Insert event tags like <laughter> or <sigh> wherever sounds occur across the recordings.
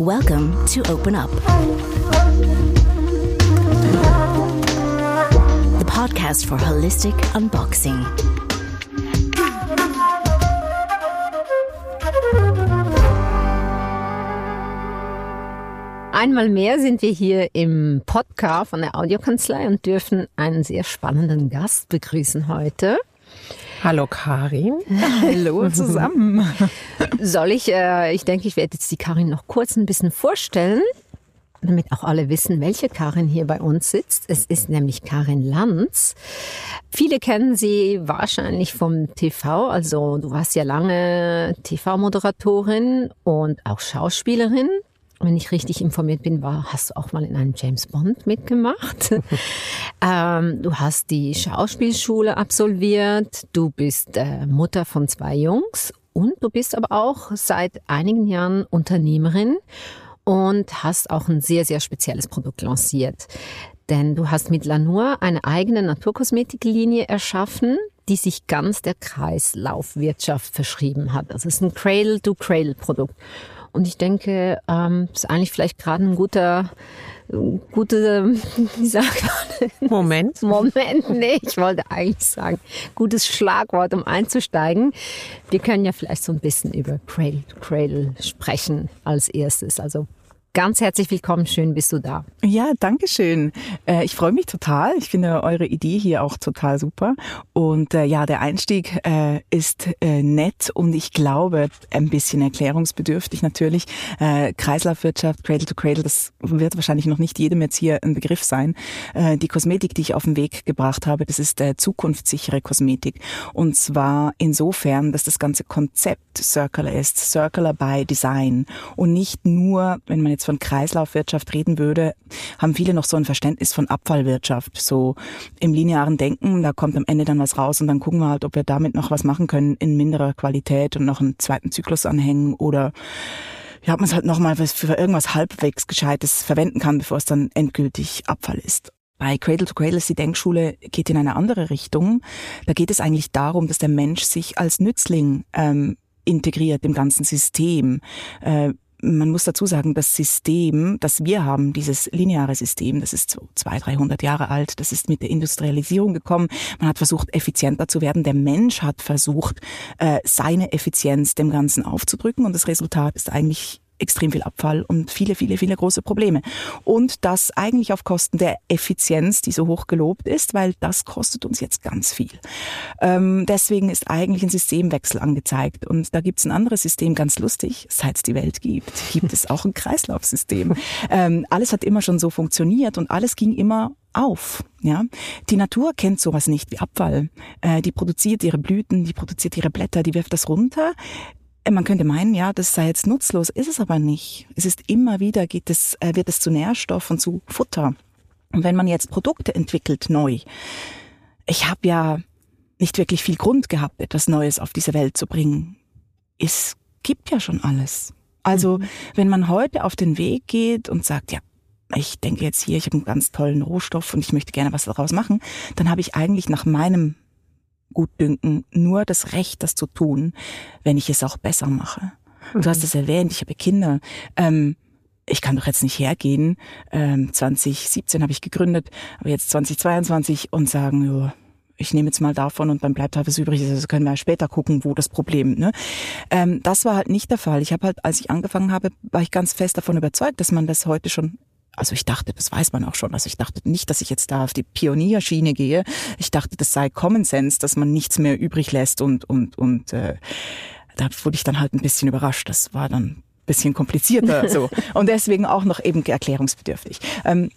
Welcome to Open Up, the podcast for holistic unboxing. Einmal mehr sind wir hier im Podcast von der Audiokanzlei und dürfen einen sehr spannenden Gast begrüßen heute. Hallo Karin. Hallo <laughs> zusammen. Soll ich, äh, ich denke, ich werde jetzt die Karin noch kurz ein bisschen vorstellen, damit auch alle wissen, welche Karin hier bei uns sitzt. Es ist nämlich Karin Lanz. Viele kennen sie wahrscheinlich vom TV, also du warst ja lange TV-Moderatorin und auch Schauspielerin wenn ich richtig informiert bin, war, hast du auch mal in einem James Bond mitgemacht. <laughs> ähm, du hast die Schauspielschule absolviert, du bist äh, Mutter von zwei Jungs und du bist aber auch seit einigen Jahren Unternehmerin und hast auch ein sehr, sehr spezielles Produkt lanciert. Denn du hast mit Lanur eine eigene Naturkosmetiklinie erschaffen, die sich ganz der Kreislaufwirtschaft verschrieben hat. Also es ist ein Cradle-to-Cradle-Produkt. Und ich denke, ähm, ist eigentlich vielleicht gerade ein guter, gute, wie sagt man? Moment. <laughs> Moment, nee, ich wollte eigentlich sagen, gutes Schlagwort, um einzusteigen. Wir können ja vielleicht so ein bisschen über Cradle to Cradle sprechen als erstes. Also Ganz herzlich willkommen, schön bist du da. Ja, danke schön. Äh, ich freue mich total. Ich finde eure Idee hier auch total super. Und äh, ja, der Einstieg äh, ist nett und ich glaube ein bisschen erklärungsbedürftig natürlich. Kreislaufwirtschaft, Cradle to Cradle, das wird wahrscheinlich noch nicht jedem jetzt hier ein Begriff sein. Die Kosmetik, die ich auf den Weg gebracht habe, das ist zukunftssichere Kosmetik. Und zwar insofern, dass das ganze Konzept circular ist, circular by Design und nicht nur, wenn man jetzt jetzt von Kreislaufwirtschaft reden würde, haben viele noch so ein Verständnis von Abfallwirtschaft. So im linearen Denken, da kommt am Ende dann was raus und dann gucken wir halt, ob wir damit noch was machen können in minderer Qualität und noch einen zweiten Zyklus anhängen oder ja, ob man es halt nochmal für irgendwas halbwegs Gescheites verwenden kann, bevor es dann endgültig Abfall ist. Bei Cradle to Cradle ist die Denkschule geht in eine andere Richtung. Da geht es eigentlich darum, dass der Mensch sich als Nützling ähm, integriert im ganzen System. Äh, man muss dazu sagen, das System, das wir haben, dieses lineare System, das ist so 200, 300 Jahre alt, das ist mit der Industrialisierung gekommen. Man hat versucht, effizienter zu werden. Der Mensch hat versucht, äh, seine Effizienz dem Ganzen aufzudrücken und das Resultat ist eigentlich extrem viel Abfall und viele, viele, viele große Probleme. Und das eigentlich auf Kosten der Effizienz, die so hoch gelobt ist, weil das kostet uns jetzt ganz viel. Ähm, deswegen ist eigentlich ein Systemwechsel angezeigt. Und da gibt es ein anderes System, ganz lustig, seit es die Welt gibt, gibt es auch ein Kreislaufsystem. <laughs> Ähm, alles hat immer schon so funktioniert und alles ging immer auf. Ja, die Natur kennt sowas nicht wie Abfall. Äh, die produziert ihre Blüten, die produziert ihre Blätter, die wirft das runter. Man könnte meinen, ja, das sei jetzt nutzlos, ist es aber nicht. Es ist immer wieder, geht es, äh, wird es zu Nährstoff und zu Futter. Und wenn man jetzt Produkte entwickelt neu, ich habe ja nicht wirklich viel Grund gehabt, etwas Neues auf diese Welt zu bringen. Es gibt ja schon alles. Also mhm. wenn man heute auf den Weg geht und sagt, ja, ich denke jetzt hier, ich habe einen ganz tollen Rohstoff und ich möchte gerne was daraus machen, dann habe ich eigentlich nach meinem Gutdünken nur das Recht, das zu tun, wenn ich es auch besser mache. Mhm. Du hast es erwähnt, ich habe Kinder. Ähm, ich kann doch jetzt nicht hergehen. Ähm, 2017 habe ich gegründet, aber jetzt 2022 und sagen, jo, ich nehme jetzt mal davon und dann bleibt halt was übrig. Also können wir später gucken, wo das Problem. Ne? Ähm, das war halt nicht der Fall. Ich habe halt, als ich angefangen habe, war ich ganz fest davon überzeugt, dass man das heute schon also ich dachte, das weiß man auch schon. Also ich dachte nicht, dass ich jetzt da auf die Pionierschiene gehe. Ich dachte, das sei Common Sense, dass man nichts mehr übrig lässt und und und äh, da wurde ich dann halt ein bisschen überrascht. Das war dann ein bisschen komplizierter <laughs> so und deswegen auch noch eben erklärungsbedürftig. Ähm,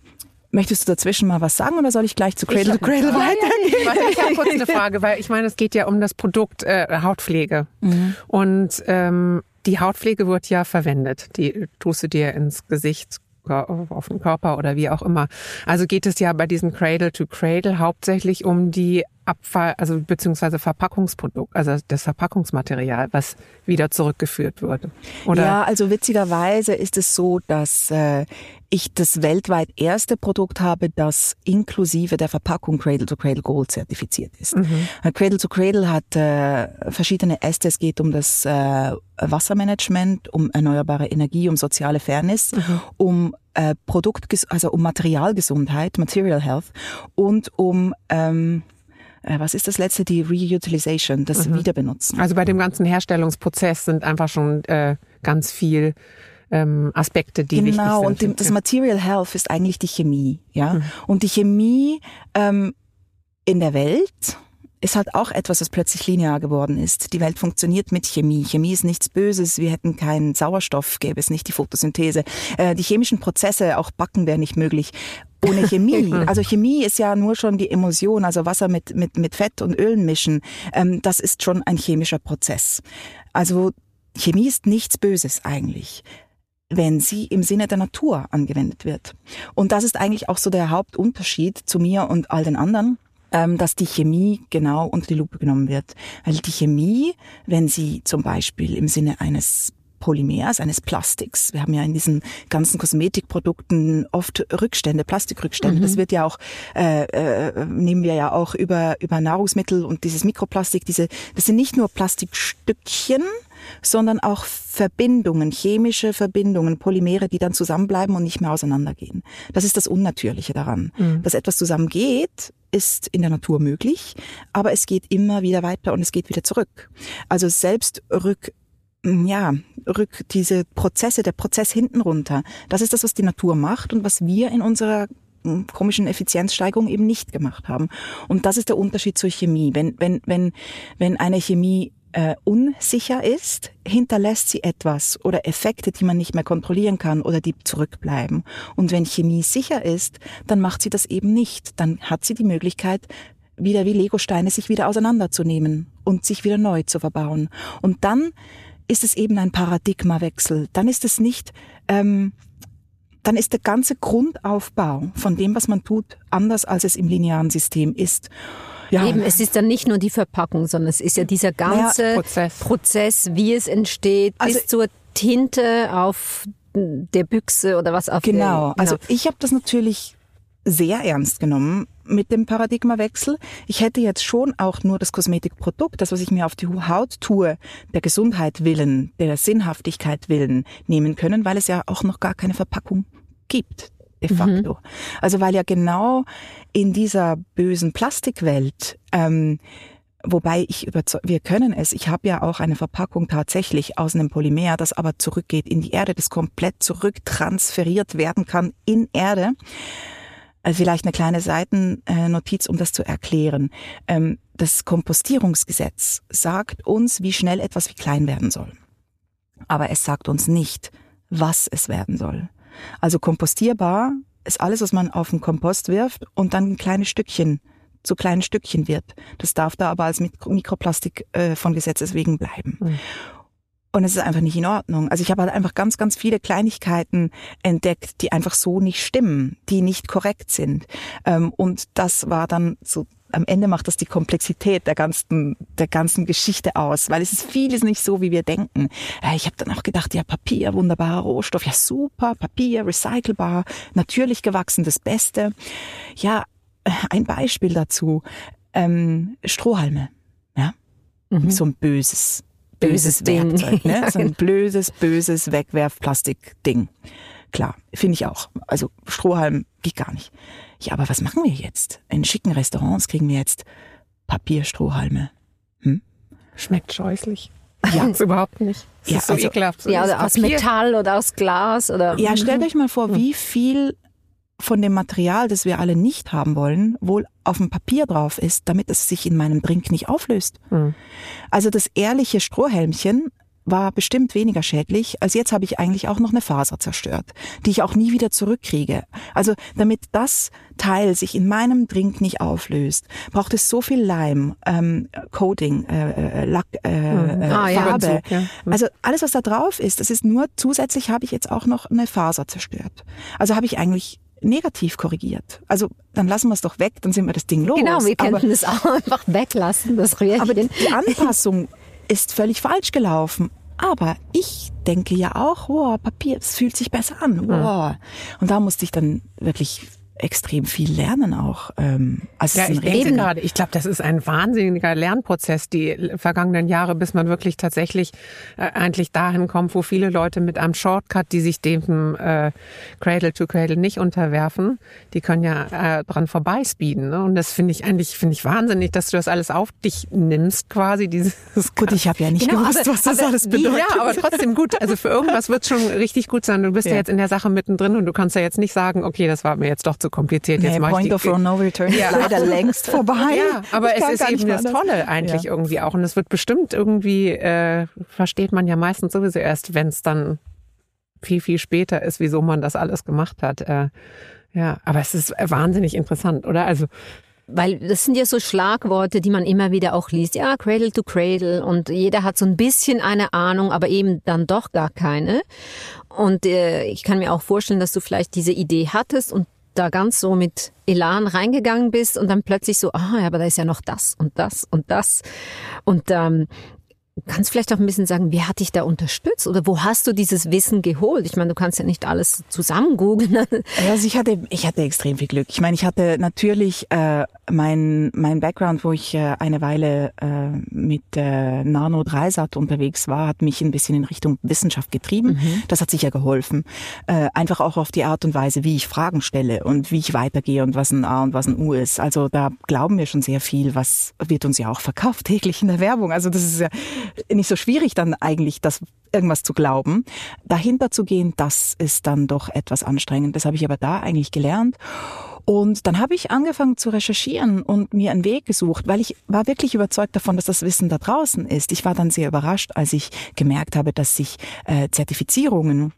Möchtest du dazwischen mal was sagen oder soll ich gleich zu Cradle to Cradle weitergehen? Warte, ich habe kurz eine <laughs> Frage, weil ich meine, es geht ja um das Produkt äh, Hautpflege. Mhm. Und ähm, die Hautpflege wird ja verwendet. Die tust du dir ins Gesicht, auf den Körper oder wie auch immer. Also geht es ja bei diesem Cradle to Cradle hauptsächlich um die Abfall, also beziehungsweise Verpackungsprodukt, also das Verpackungsmaterial, was wieder zurückgeführt wird. Oder? Ja, also witzigerweise ist es so, dass äh, ich das weltweit erste Produkt habe, das inklusive der Verpackung Cradle to Cradle Gold zertifiziert ist. Mhm. Cradle to Cradle hat äh, verschiedene Äste. Es geht um das äh, Wassermanagement, um erneuerbare Energie, um soziale Fairness, mhm. um äh, Produkt, also um Materialgesundheit, Material Health und um ähm, äh, was ist das letzte? Die Reutilization, das mhm. Wiederbenutzen. Also bei dem ganzen Herstellungsprozess sind einfach schon äh, ganz viel ähm, Aspekte, die genau, wichtig sind. Genau, und dem, das Material Health ist eigentlich die Chemie, ja. Mhm. Und die Chemie ähm, in der Welt ist halt auch etwas, was plötzlich linear geworden ist. Die Welt funktioniert mit Chemie. Chemie ist nichts Böses. Wir hätten keinen Sauerstoff, gäbe es nicht die Photosynthese. Äh, die chemischen Prozesse, auch Backen wäre nicht möglich ohne Chemie. <laughs> Also Chemie ist ja nur schon die Emulsion, also Wasser mit, mit, mit Fett und Ölen mischen. Ähm, das ist schon ein chemischer Prozess. Also Chemie ist nichts Böses eigentlich wenn sie im Sinne der Natur angewendet wird. Und das ist eigentlich auch so der Hauptunterschied zu mir und all den anderen ähm, dass die Chemie genau unter die Lupe genommen wird. Weil die Chemie, wenn sie zum Beispiel im Sinne eines Polymers, eines Plastiks. Wir haben ja in diesen ganzen Kosmetikprodukten oft Rückstände, Plastikrückstände. Mhm. Das wird ja auch, äh, äh, nehmen wir ja auch über, über Nahrungsmittel und dieses Mikroplastik, diese, das sind nicht nur Plastikstückchen, sondern auch Verbindungen, chemische Verbindungen, Polymere, die dann zusammenbleiben und nicht mehr auseinandergehen. Das ist das Unnatürliche daran. Mhm. Dass etwas zusammengeht, ist in der Natur möglich, aber es geht immer wieder weiter und es geht wieder zurück. Also selbst rück ja, rück diese Prozesse, der Prozess hinten runter. Das ist das, was die Natur macht und was wir in unserer hm, komischen Effizienzsteigerung eben nicht gemacht haben. Und das ist der Unterschied zur Chemie. Wenn, wenn, wenn, wenn eine Chemie äh, unsicher ist, hinterlässt sie etwas oder Effekte, die man nicht mehr kontrollieren kann oder die zurückbleiben. Und wenn Chemie sicher ist, dann macht sie das eben nicht. Dann hat sie die Möglichkeit, wieder wie Legosteine sich wieder auseinanderzunehmen und sich wieder neu zu verbauen. Und dann ist es eben ein Paradigmawechsel. Dann ist es nicht, ähm, dann ist der ganze Grundaufbau von dem, was man tut, anders als es im linearen System ist. Ja. Eben, es ist dann nicht nur die Verpackung, sondern es ist ja dieser ganze ja, Prozess. Prozess. wie es entsteht, also, bis zur Tinte auf der Büchse oder was auch genau. Genau. Also ich habe das natürlich sehr ernst genommen mit dem Paradigmawechsel. Ich hätte jetzt schon auch nur das Kosmetikprodukt, das, was ich mir auf die Haut tue, der Gesundheit willen, der Sinnhaftigkeit willen nehmen können, weil es ja auch noch gar keine Verpackung gibt, de mhm. facto. Mhm. Also weil ja genau in dieser bösen Plastikwelt ähm, Wobei ich überzeugt, wir können es. Ich habe ja auch eine Verpackung tatsächlich aus einem Polymer, das aber zurückgeht in die Erde, das komplett zurücktransferiert werden kann in Erde. Also vielleicht eine kleine Seitennotiz, um das zu erklären. Ähm, das Kompostierungsgesetz sagt uns, wie schnell etwas wie klein werden soll. Aber es sagt uns nicht, was es werden soll. Also kompostierbar ist alles, was man auf den Kompost wirft und dann ein kleines Stückchen zu kleinen Stückchen wird. Das darf da aber als Mikroplastik äh, von Gesetzes wegen bleiben. Mhm. Und es ist einfach nicht in Ordnung. Also ich habe halt einfach ganz, ganz viele Kleinigkeiten entdeckt, die einfach so nicht stimmen, die nicht korrekt sind. Ähm, und das war dann so am Ende macht das die Komplexität der ganzen, der ganzen Geschichte aus, weil es ist vieles nicht so, wie wir denken. Ich habe dann auch gedacht, ja, Papier, wunderbarer Rohstoff, ja super, Papier, recycelbar, natürlich gewachsen, das Beste. Ja, ein Beispiel dazu, ähm, Strohhalme, ja, mhm. so ein böses böses Werkzeug, ne? <laughs> So ein blödes, böses Wegwerfplastik-Ding. Klar, finde ich auch. Also Strohhalm geht gar nicht. Ja, aber was machen wir jetzt? In schicken Restaurants kriegen wir jetzt Papierstrohhalme. Hm? Schmeckt scheußlich. Ja, <laughs> überhaupt nicht. Das ja, ist so also, ekelhaft. Ja, oder aus Metall oder aus Glas oder. Ja, stellt euch mal vor, hm. wie viel von dem Material, das wir alle nicht haben wollen, wohl auf dem Papier drauf ist, damit es sich in meinem Drink nicht auflöst. Mhm. Also das ehrliche Strohhelmchen war bestimmt weniger schädlich, als jetzt habe ich eigentlich auch noch eine Faser zerstört, die ich auch nie wieder zurückkriege. Also damit das Teil sich in meinem Drink nicht auflöst, braucht es so viel Leim, ähm, Coating, äh, äh Lack, äh, mhm. ah, Farbe. Ja, ja. Mhm. Also alles, was da drauf ist, das ist nur zusätzlich habe ich jetzt auch noch eine Faser zerstört. Also habe ich eigentlich negativ korrigiert. Also dann lassen wir es doch weg, dann sind wir das Ding los. Genau, wir Aber- könnten es auch einfach weglassen, das Röhrchen. aber die Anpassung ist völlig falsch gelaufen. Aber ich denke ja auch, wow, Papier, es fühlt sich besser an. Wow. Und da musste ich dann wirklich extrem viel lernen auch. Ähm, also Ja, ich denke gerade, ich glaube, das ist ein wahnsinniger Lernprozess, die vergangenen Jahre, bis man wirklich tatsächlich äh, eigentlich dahin kommt, wo viele Leute mit einem Shortcut, die sich dem äh, Cradle to Cradle nicht unterwerfen, die können ja äh, dran vorbeispeeden. Ne? Und das finde ich eigentlich, finde ich wahnsinnig, dass du das alles auf dich nimmst, quasi dieses Gut, ich habe ja nicht Genau, gewusst, aber- was das aber alles bedeutet. Ja, aber trotzdem gut. Also für irgendwas wird schon richtig gut sein. Du bist ja. Ja. jetzt in der Sache mittendrin und du kannst ja jetzt nicht sagen, okay, das war mir jetzt doch zu kompliziert. Jetzt Nee, Point of No Return ist Ja. leider <laughs> längst vorbei. Ja, aber Ich es ist eben das. Tolle eigentlich Ja. irgendwie auch. Und es wird bestimmt irgendwie, äh, versteht man ja meistens sowieso erst, wenn es dann viel, viel später ist, wieso man das alles gemacht hat. Äh, ja, aber es ist wahnsinnig interessant, oder? Also, Weil das sind ja so Schlagworte, die man immer wieder auch liest. Ja, Cradle to Cradle und jeder hat so ein bisschen eine Ahnung, aber eben dann doch gar keine. Und äh, ich kann mir auch vorstellen, dass du vielleicht diese Idee hattest und da ganz so mit Elan reingegangen bist und dann plötzlich so, ah, ja, aber da ist ja noch das und das und das. Und ähm, kannst vielleicht auch ein bisschen sagen, wer hat dich da unterstützt oder wo hast du dieses Wissen geholt? Ich meine, du kannst ja nicht alles zusammen googeln. <laughs> Also ich hatte, ich hatte extrem viel Glück. Ich meine, ich hatte natürlich äh, mein mein Background, wo ich äh, eine Weile äh, mit äh, Nano Dreisat unterwegs war, hat mich ein bisschen in Richtung Wissenschaft getrieben. Das hat sicher geholfen. Äh, einfach auch auf die Art und Weise, wie ich Fragen stelle und wie ich weitergehe und was ein A und was ein U ist. Also da glauben wir schon sehr viel, was wird uns ja auch verkauft täglich in der Werbung. Also das ist ja nicht so schwierig dann eigentlich, das irgendwas zu glauben. Dahinter zu gehen, das ist dann doch etwas anstrengend. Das habe ich aber da eigentlich gelernt. Und dann habe ich angefangen zu recherchieren und mir einen Weg gesucht, weil ich war wirklich überzeugt davon, dass das Wissen da draußen ist. Ich war dann sehr überrascht, als ich gemerkt habe, dass sich äh, Zertifizierungen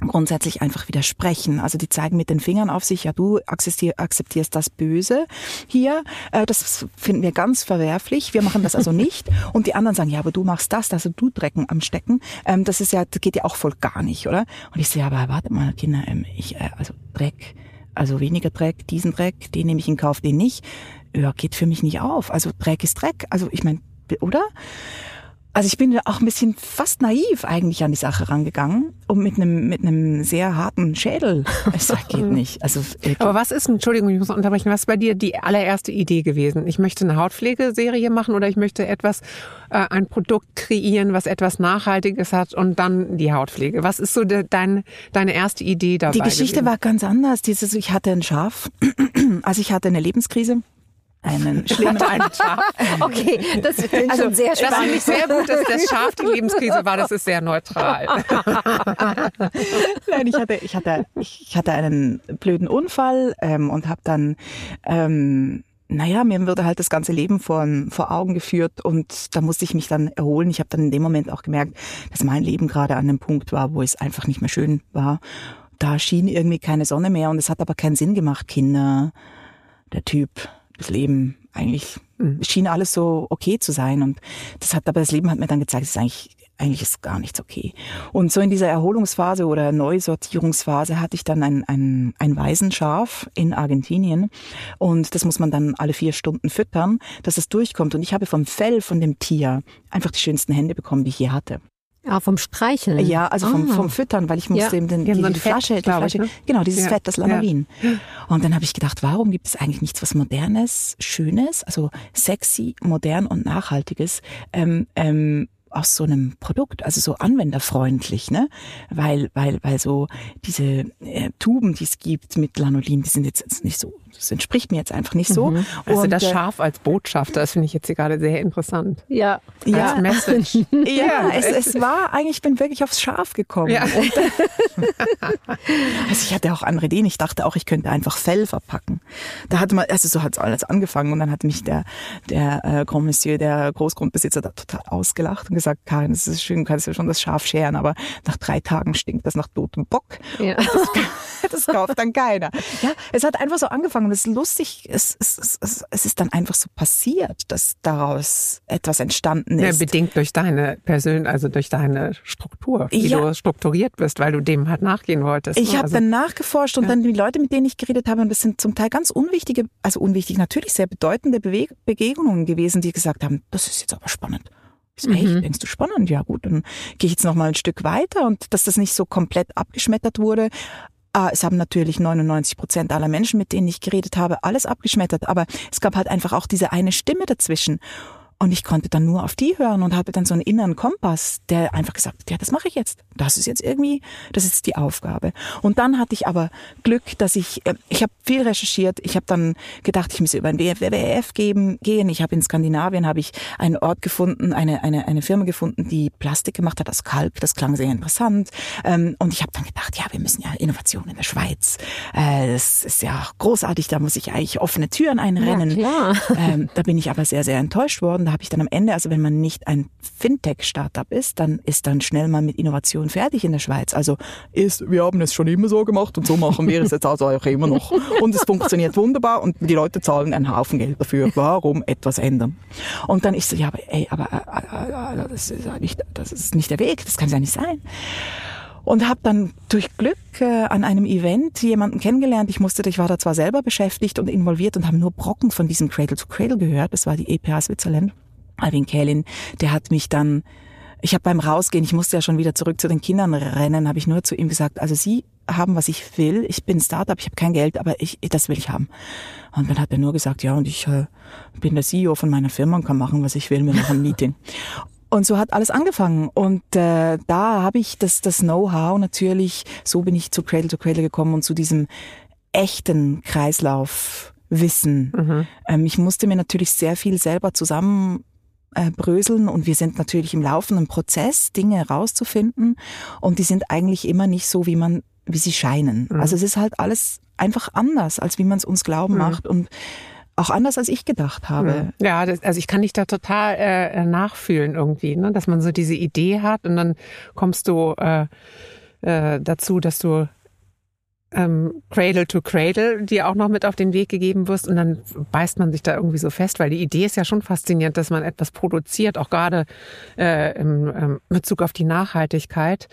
grundsätzlich einfach widersprechen. Also die zeigen mit den Fingern auf sich, ja, du akzeptier- akzeptierst das Böse hier, äh, das finden wir ganz verwerflich, wir machen das also nicht. <laughs> Und die anderen sagen, ja, aber du machst das, also du Drecken am Stecken, ähm, das ist ja, das geht ja auch voll gar nicht, oder? Und ich sehe, aber warte mal, Kinder, ähm, ich, äh, also Dreck, also weniger Dreck, diesen Dreck, den nehme ich in Kauf, den nicht, ja, geht für mich nicht auf. Also Dreck ist Dreck, also ich meine, oder? Also ich bin auch ein bisschen fast naiv eigentlich an die Sache rangegangen und mit einem mit einem sehr harten Schädel. Es <laughs> geht nicht. Also äh, aber was ist, Entschuldigung, ich muss unterbrechen, was ist bei dir die allererste Idee gewesen? Ich möchte eine Hautpflegeserie machen oder ich möchte etwas, äh, ein Produkt kreieren, was etwas Nachhaltiges hat und dann die Hautpflege. Was ist so de, dein, deine erste Idee dabei? die Geschichte gewesen? war ganz anders. Dieses, ich hatte ein Schaf, <clears throat> also ich hatte eine Lebenskrise, einen schlimmen <laughs> Schaf. Okay, das klingt schon sehr Das finde spannend. ich sehr gut, dass das Schaf die Lebenskrise war. Das ist sehr neutral. <laughs> Nein, ich hatte, ich hatte, ich hatte einen blöden Unfall ähm, und habe dann, ähm, naja, mir wurde halt das ganze Leben vor, vor Augen geführt und da musste ich mich dann erholen. Ich habe dann in dem Moment auch gemerkt, dass mein Leben gerade an einem Punkt war, wo es einfach nicht mehr schön war. Da schien irgendwie keine Sonne mehr und es hat aber keinen Sinn gemacht. Kinder, der Typ, das Leben, eigentlich es schien alles so okay zu sein und das hat aber das Leben hat mir dann gezeigt, es ist eigentlich eigentlich ist gar nichts okay. Und so in dieser Erholungsphase oder Neusortierungsphase hatte ich dann ein, ein, ein Waisenschaf in Argentinien und das muss man dann alle vier Stunden füttern, dass es durchkommt. Und ich habe vom Fell von dem Tier einfach die schönsten Hände bekommen, die ich je hatte. Ah, vom Streicheln. Ja, also vom, Ah. vom Füttern, weil ich musste Ja. eben den, Die die, die Fett, Flasche, die glaub ich, Flasche ne? genau, dieses Ja. Fett, das Lamarin. Und dann habe ich gedacht, warum gibt es eigentlich nichts, was Modernes, Schönes, also sexy, modern und Nachhaltiges, ähm, ähm, aus so einem Produkt, also so anwenderfreundlich, ne? Weil, weil, weil so diese äh, Tuben, die es gibt mit Lanolin, die sind jetzt, jetzt nicht so, das entspricht mir jetzt einfach nicht so. Also Und, das äh, Schaf als Botschafter, das finde ich jetzt hier gerade sehr interessant. Ja. Ja. Als Message. <laughs> Ja, es, es war eigentlich, ich bin wirklich aufs Schaf gekommen. Ja. <laughs> Also ich hatte auch andere Ideen. Ich dachte auch, ich könnte einfach Fell verpacken. Da hatte man, also so hat es alles angefangen und dann hat mich der, der äh, Grand Monsieur, der Großgrundbesitzer, da total ausgelacht und gesagt, Karin, das ist schön, du kannst ja schon das Schaf scheren, aber nach drei Tagen stinkt das nach totem Bock. Ja. <laughs> das kauft dann keiner. <laughs> Ja, es hat einfach so angefangen und es ist lustig, es, es, es, es ist dann einfach so passiert, dass daraus etwas entstanden ist. Ja, bedingt durch deine Persön, also durch deine Struktur, wie ja. du strukturiert bist, weil du dem halt nachgehen wolltest. Ich ne? habe also, dann nachgeforscht und ja. dann die Leute, mit denen ich geredet habe, und das sind zum Teil ganz unwichtige, also unwichtig, natürlich sehr bedeutende Bewe Begegnungen gewesen, die gesagt haben, das ist jetzt aber spannend. Ich so, mhm. denkst du spannend? Ja gut, dann gehe ich jetzt noch mal ein Stück weiter und dass das nicht so komplett abgeschmettert wurde. Ah, es haben natürlich 99 Prozent aller Menschen, mit denen ich geredet habe, alles abgeschmettert, aber es gab halt einfach auch diese eine Stimme dazwischen. Und ich konnte dann nur auf die hören und hatte dann so einen inneren Kompass, der einfach gesagt hat, ja, das mache ich jetzt. Das ist jetzt irgendwie, das ist die Aufgabe. Und dann hatte ich aber Glück, dass ich, äh, ich habe viel recherchiert. Ich habe dann gedacht, ich müsse über ein WWF geben, gehen. Ich habe in Skandinavien habe ich einen Ort gefunden, eine, eine, eine Firma gefunden, die Plastik gemacht hat aus Kalk. Das klang sehr interessant. Ähm, und ich habe dann gedacht, ja, wir müssen ja Innovation in der Schweiz. Äh, das ist ja großartig. Da muss ich eigentlich offene Türen einrennen. Ja. Ähm, da bin ich aber sehr, sehr enttäuscht worden da habe ich dann am Ende, also wenn man nicht ein Fintech-Startup ist, dann ist dann schnell mal mit Innovation fertig in der Schweiz. Also ist, wir haben es schon immer so gemacht und so machen wir es jetzt also auch immer noch. Und es funktioniert wunderbar und die Leute zahlen einen Haufen Geld dafür. Warum etwas ändern? Und dann ist so, ja, aber ey, aber äh, äh, äh das, ist nicht, das ist nicht der Weg, das kann ja nicht sein und habe dann durch Glück äh, an einem Event jemanden kennengelernt. Ich musste, ich war da zwar selber beschäftigt und involviert und habe nur Brocken von diesem Cradle to Cradle gehört. Das war die EPA Switzerland. Alvin Kählin, der hat mich dann ich habe beim Rausgehen, ich musste ja schon wieder zurück zu den Kindern rennen, habe ich nur zu ihm gesagt, also Sie haben, was ich will. Ich bin Startup, ich habe kein Geld, aber ich, das will ich haben. Und dann hat er nur gesagt, ja, und ich äh, bin der CEO von meiner Firma und kann machen, was ich will. Wir machen ein Meeting. Und so hat alles angefangen. Und äh, da habe ich das, das Know-how natürlich, so bin ich zu Cradle to Cradle gekommen und zu diesem echten Kreislaufwissen. Mhm. Ähm, ich musste mir natürlich sehr viel selber zusammen äh, bröseln und wir sind natürlich im laufenden Prozess, Dinge rauszufinden und die sind eigentlich immer nicht so, wie man, wie sie scheinen. Mhm. Also es ist halt alles einfach anders, als wie man es uns glauben mhm. macht und auch anders, als ich gedacht habe. Hm. Ja, das, also ich kann dich da total äh, nachfühlen irgendwie, ne? dass man so diese Idee hat und dann kommst du äh, äh, dazu, dass du ähm, Cradle to Cradle dir auch noch mit auf den Weg gegeben wirst und dann beißt man sich da irgendwie so fest, weil die Idee ist ja schon faszinierend, dass man etwas produziert, auch gerade äh, im ähm, Bezug auf die Nachhaltigkeit,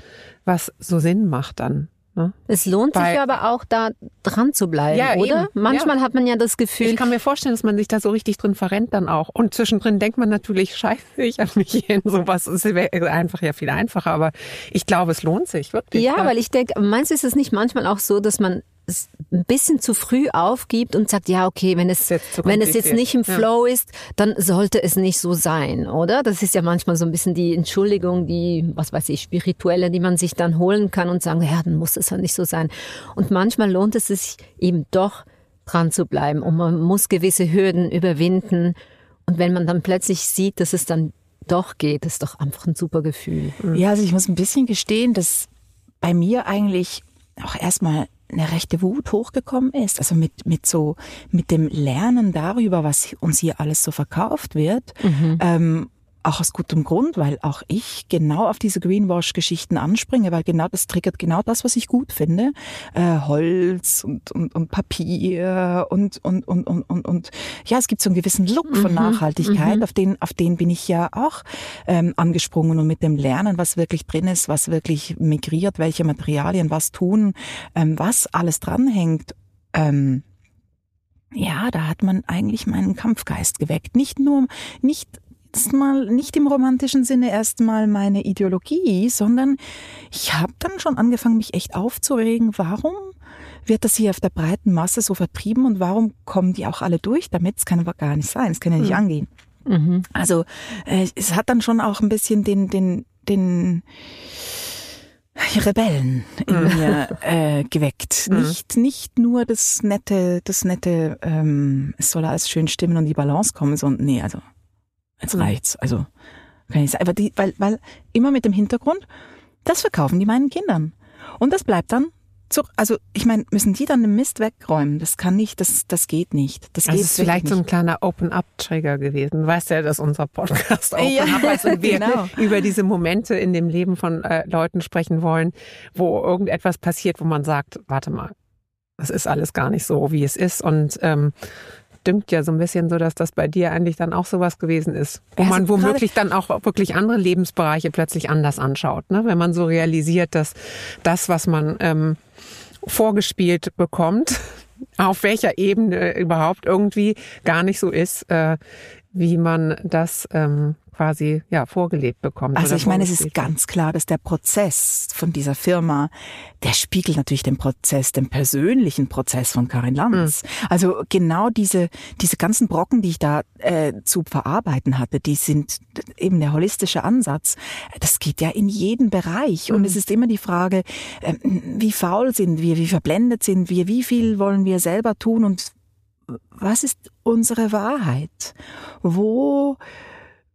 was so Sinn macht dann. Ne? Es lohnt Bei, sich aber auch, da dran zu bleiben, ja, oder? Eben. Manchmal ja. hat man ja das Gefühl. Ich kann mir vorstellen, dass man sich da so richtig drin verrennt dann auch. Und zwischendrin denkt man natürlich, scheiße, ich habe mich hier in sowas. Es wäre einfach ja viel einfacher, aber ich glaube, es lohnt sich wirklich. Ja, ja. weil ich denke, meinst du, ist es nicht manchmal auch so, dass man ein bisschen zu früh aufgibt und sagt, ja, okay, wenn es, wenn es jetzt nicht im Flow ja. ist, dann sollte es nicht so sein, oder? Das ist ja manchmal so ein bisschen die Entschuldigung, die, was weiß ich, spirituelle, die man sich dann holen kann und sagen, ja, dann muss es ja nicht so sein. Und manchmal lohnt es sich eben doch dran zu bleiben und man muss gewisse Hürden überwinden. Und wenn man dann plötzlich sieht, dass es dann doch geht, ist doch einfach ein super Gefühl. Ja, also ich muss ein bisschen gestehen, dass bei mir eigentlich auch erstmal eine rechte Wut hochgekommen ist. Also mit, mit so, mit dem Lernen darüber, was uns hier alles so verkauft wird. Mhm. Ähm, auch aus gutem Grund, weil auch ich genau auf diese Greenwash-Geschichten anspringe, weil genau das triggert genau das, was ich gut finde. Äh, Holz und, und, und Papier und, und, und, und, und, und ja, es gibt so einen gewissen Look von mhm, Nachhaltigkeit, mhm. auf den, auf den bin ich ja auch ähm, angesprungen und mit dem Lernen, was wirklich drin ist, was wirklich migriert, welche Materialien was tun, ähm, was alles dranhängt. Ähm, ja, da hat man eigentlich meinen Kampfgeist geweckt. Nicht nur, nicht erstmal nicht im romantischen Sinne erstmal meine Ideologie, sondern ich habe dann schon angefangen, mich echt aufzuregen. Warum wird das hier auf der breiten Masse so vertrieben und warum kommen die auch alle durch damit? Es kann aber gar nicht sein, es kann ja nicht mhm. angehen. Mhm. Also äh, es hat dann schon auch ein bisschen den, den, den Rebellen in mhm. mir äh, geweckt. Mhm. Nicht, nicht nur das nette, das nette, ähm, es soll alles schön stimmen und die Balance kommen, sondern nee, also Jetzt reicht's. Also kann ich sagen. Aber die, weil, weil immer mit dem Hintergrund, das verkaufen die meinen Kindern. Und das bleibt dann zu, also ich meine, müssen die dann den Mist wegräumen? Das kann nicht, das, das geht nicht. Das, das ist vielleicht so ein kleiner Open-up-Trigger gewesen. Du weißt ja, dass unser Podcast Open ja, ist und <laughs> wir genau. über diese Momente in dem Leben von äh, Leuten sprechen wollen, wo irgendetwas passiert, wo man sagt, warte mal, das ist alles gar nicht so, wie es ist. Und ähm, dünkt ja so ein bisschen so, dass das bei dir eigentlich dann auch sowas gewesen ist. Wo man womöglich dann auch wirklich andere Lebensbereiche plötzlich anders anschaut. Ne? Wenn man so realisiert, dass das, was man ähm, vorgespielt bekommt, <laughs> auf welcher Ebene überhaupt irgendwie gar nicht so ist, äh, wie man das ähm, quasi ja vorgelebt bekommt. Also ich meine, es ist ganz klar, dass der Prozess von dieser Firma, der spiegelt natürlich den Prozess, den persönlichen Prozess von Karin Lanz. Mhm. Also genau diese diese ganzen Brocken, die ich da äh, zu verarbeiten hatte, die sind eben der holistische Ansatz. Das geht ja in jeden Bereich mhm. und es ist immer die Frage, äh, wie faul sind wir, wie verblendet sind wir, wie viel wollen wir selber tun und was ist unsere Wahrheit? Wo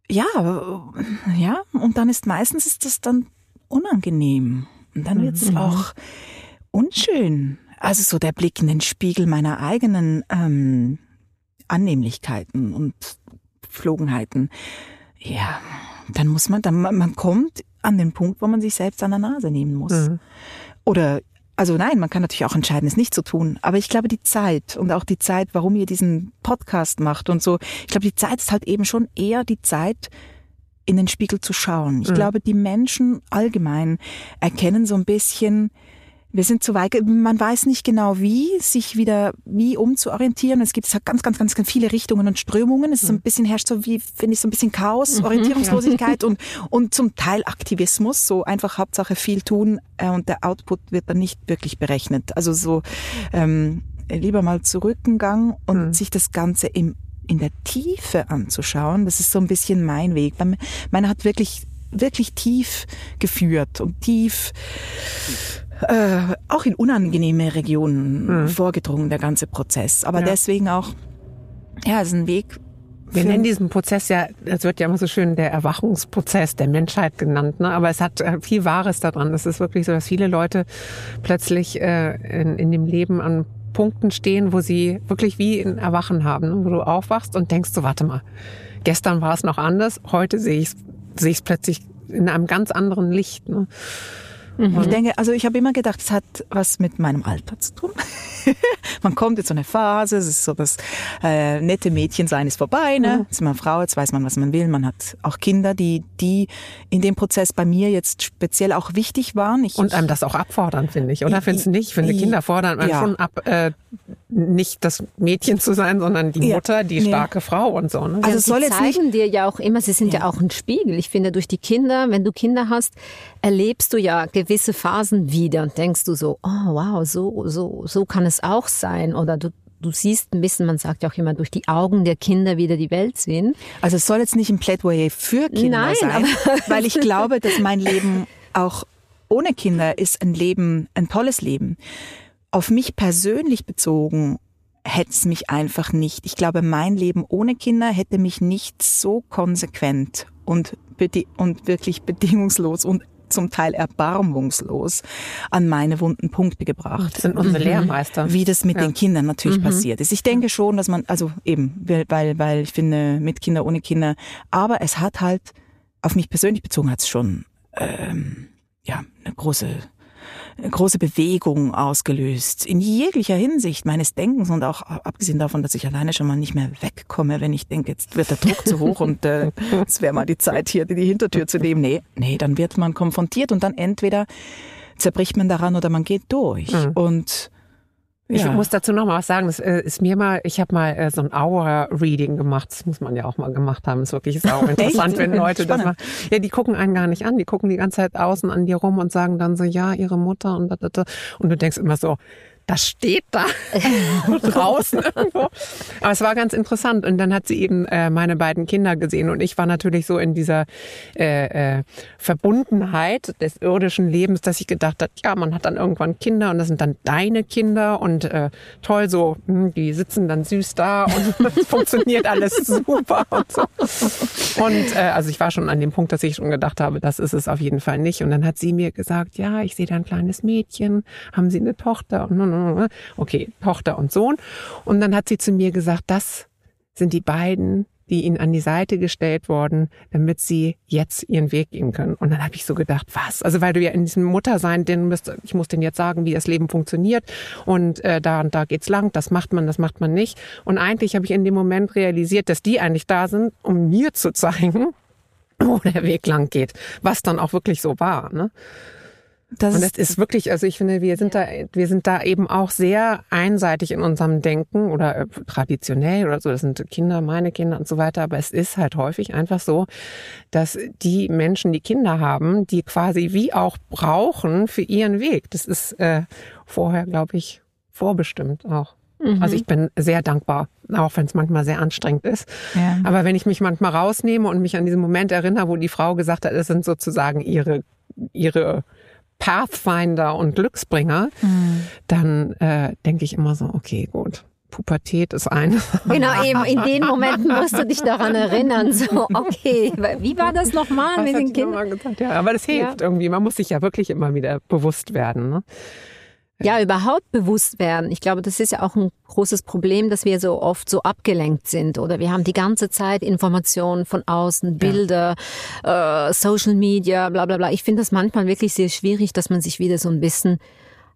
ja, ja, und dann ist meistens ist das dann unangenehm. Und dann wird es mhm. auch unschön. Also so der Blick in den Spiegel meiner eigenen ähm, Annehmlichkeiten und Flogenheiten. Ja, dann muss man, dann man kommt an den Punkt, wo man sich selbst an der Nase nehmen muss. Mhm. Oder also nein, man kann natürlich auch entscheiden, es nicht zu tun. Aber ich glaube, die Zeit und auch die Zeit, warum ihr diesen Podcast macht und so, ich glaube, die Zeit ist halt eben schon eher die Zeit, in den Spiegel zu schauen. Ich mhm. glaube, die Menschen allgemein erkennen so ein bisschen, wir sind zu weit, man weiß nicht genau wie, sich wieder wie umzuorientieren. Es gibt ganz, ganz, ganz, ganz viele Richtungen und Strömungen. Es ist so ein mhm. bisschen herrscht so wie, finde ich, so ein bisschen Chaos, mhm, Orientierungslosigkeit ja. und, und zum Teil Aktivismus. So einfach Hauptsache viel tun äh, und der Output wird dann nicht wirklich berechnet. Also so ähm, lieber mal zurückgegangen und mhm. sich das Ganze im in der Tiefe anzuschauen. Das ist so ein bisschen mein Weg. Meiner hat wirklich wirklich tief geführt und tief äh, auch in unangenehme Regionen mhm. vorgedrungen, der ganze Prozess. Aber ja. deswegen auch, ja, es ist ein Weg. Wir nennen diesen Prozess ja, es wird ja immer so schön der Erwachungsprozess der Menschheit genannt, ne? aber es hat äh, viel Wahres daran. Es ist wirklich so, dass viele Leute plötzlich äh, in, in dem Leben an Punkten stehen, wo sie wirklich wie ein Erwachen haben, ne? wo du aufwachst und denkst so, warte mal, gestern war es noch anders, heute sehe ich es plötzlich in einem ganz anderen Licht. Ne? Mhm. Ich denke, also ich habe immer gedacht, es hat was mit meinem Alter zu tun. <laughs> man kommt in so eine Phase, es ist so das äh, nette Mädchensein ist vorbei, ne? Mhm. Jetzt ist man Frau, jetzt weiß man, was man will. Man hat auch Kinder, die, die in dem Prozess bei mir jetzt speziell auch wichtig waren. Ich, Und einem das auch abfordern, finde ich, oder? Findest du nicht? Ich finde, Kinder fordern man ja. schon ab, äh, nicht das Mädchen zu sein, sondern die Mutter, ja. die starke nee. Frau und so. Ne? Also ja, soll jetzt zeigen nicht dir ja auch immer, sie sind ja. ja auch ein Spiegel. Ich finde, durch die Kinder, wenn du Kinder hast, erlebst du ja gewisse Phasen wieder und denkst du so, oh wow, so, so, so kann es auch sein. Oder du, du siehst ein bisschen, man sagt ja auch immer, durch die Augen der Kinder wieder die Welt sehen. Also es soll jetzt nicht ein Plädoyer für Kinder Nein, sein, weil ich glaube, dass mein Leben auch ohne Kinder ist ein Leben, ein tolles Leben. Auf mich persönlich bezogen hätte es mich einfach nicht. Ich glaube, mein Leben ohne Kinder hätte mich nicht so konsequent und, und wirklich bedingungslos und zum Teil erbarmungslos an meine wunden Punkte gebracht. Das sind unsere mhm. Lehrmeister. Wie das mit ja. den Kindern natürlich mhm. passiert ist. Ich denke schon, dass man, also eben, weil, weil ich finde, mit Kinder, ohne Kinder, aber es hat halt, auf mich persönlich bezogen hat es schon, ähm, ja, eine große große Bewegung ausgelöst in jeglicher Hinsicht meines Denkens und auch abgesehen davon, dass ich alleine schon mal nicht mehr wegkomme, wenn ich denke, jetzt wird der Druck zu hoch und äh, <laughs> es wäre mal die Zeit hier, die Hintertür zu nehmen. Nee, nee, dann wird man konfrontiert und dann entweder zerbricht man daran oder man geht durch. Mhm. Und ich ja. muss dazu noch mal was sagen. Das äh, ist mir mal, ich habe mal äh, so ein Aura-Reading gemacht. Das muss man ja auch mal gemacht haben. Das ist wirklich auch <laughs> interessant, wenn Leute das machen. Ja, die gucken einen gar nicht an. Die gucken die ganze Zeit außen an dir rum und sagen dann so, ja, ihre Mutter und da, da, da. Und du denkst immer so, das steht da <laughs> <laughs> draußen irgendwo. Aber es war ganz interessant. Und dann hat sie eben äh, meine beiden Kinder gesehen. Und ich war natürlich so in dieser äh, äh, Verbundenheit des irdischen Lebens, dass ich gedacht habe, ja, man hat dann irgendwann Kinder und das sind dann deine Kinder. Und äh, toll, so, hm, die sitzen dann süß da und <laughs> es funktioniert alles super und so. Und äh, also ich war schon an dem Punkt, dass ich schon gedacht habe, das ist es auf jeden Fall nicht. Und dann hat sie mir gesagt, ja, ich sehe da ein kleines Mädchen, haben Sie eine Tochter? Und, und, okay, Tochter und Sohn. Und dann hat sie zu mir gesagt, das sind die beiden, die ihnen an die Seite gestellt wurden, damit sie jetzt ihren Weg gehen können. Und dann habe ich so gedacht, was? Also weil du ja in diesem Muttersein, den müsst, ich muss denen jetzt sagen, wie das Leben funktioniert und äh, da und da geht's lang, das macht man, das macht man nicht. Und eigentlich habe ich in dem Moment realisiert, dass die eigentlich da sind, um mir zu zeigen, <laughs> wo der Weg lang geht, was dann auch wirklich so war. Ne? Das und das ist wirklich, also ich finde, wir sind da, wir sind da eben auch sehr einseitig in unserem Denken oder äh, traditionell oder so. Das sind Kinder, meine Kinder und so weiter. Aber es ist halt häufig einfach so, dass die Menschen, die Kinder haben, die quasi wie auch brauchen für ihren Weg. Das ist äh, vorher, glaube ich, vorbestimmt auch. Mhm. Also ich bin sehr dankbar, auch wenn es manchmal sehr anstrengend ist. Ja. Aber wenn ich mich manchmal rausnehme und mich an diesen Moment erinnere, wo die Frau gesagt hat, es sind sozusagen ihre ihre Pathfinder und Glücksbringer, mhm. dann äh, denke ich immer so, okay, gut. Pubertät ist eine. Genau, eben in den Momenten musst du dich daran erinnern. So, okay, wie war das nochmal mit den Kindern? Ja, aber das hilft ja. irgendwie. Man muss sich ja wirklich immer wieder bewusst werden. Ne? Ja, überhaupt bewusst werden. Ich glaube, das ist ja auch ein großes Problem, dass wir so oft so abgelenkt sind oder wir haben die ganze Zeit Informationen von außen, Bilder, ja. äh, Social Media, bla bla bla. Ich finde das manchmal wirklich sehr schwierig, dass man sich wieder so ein bisschen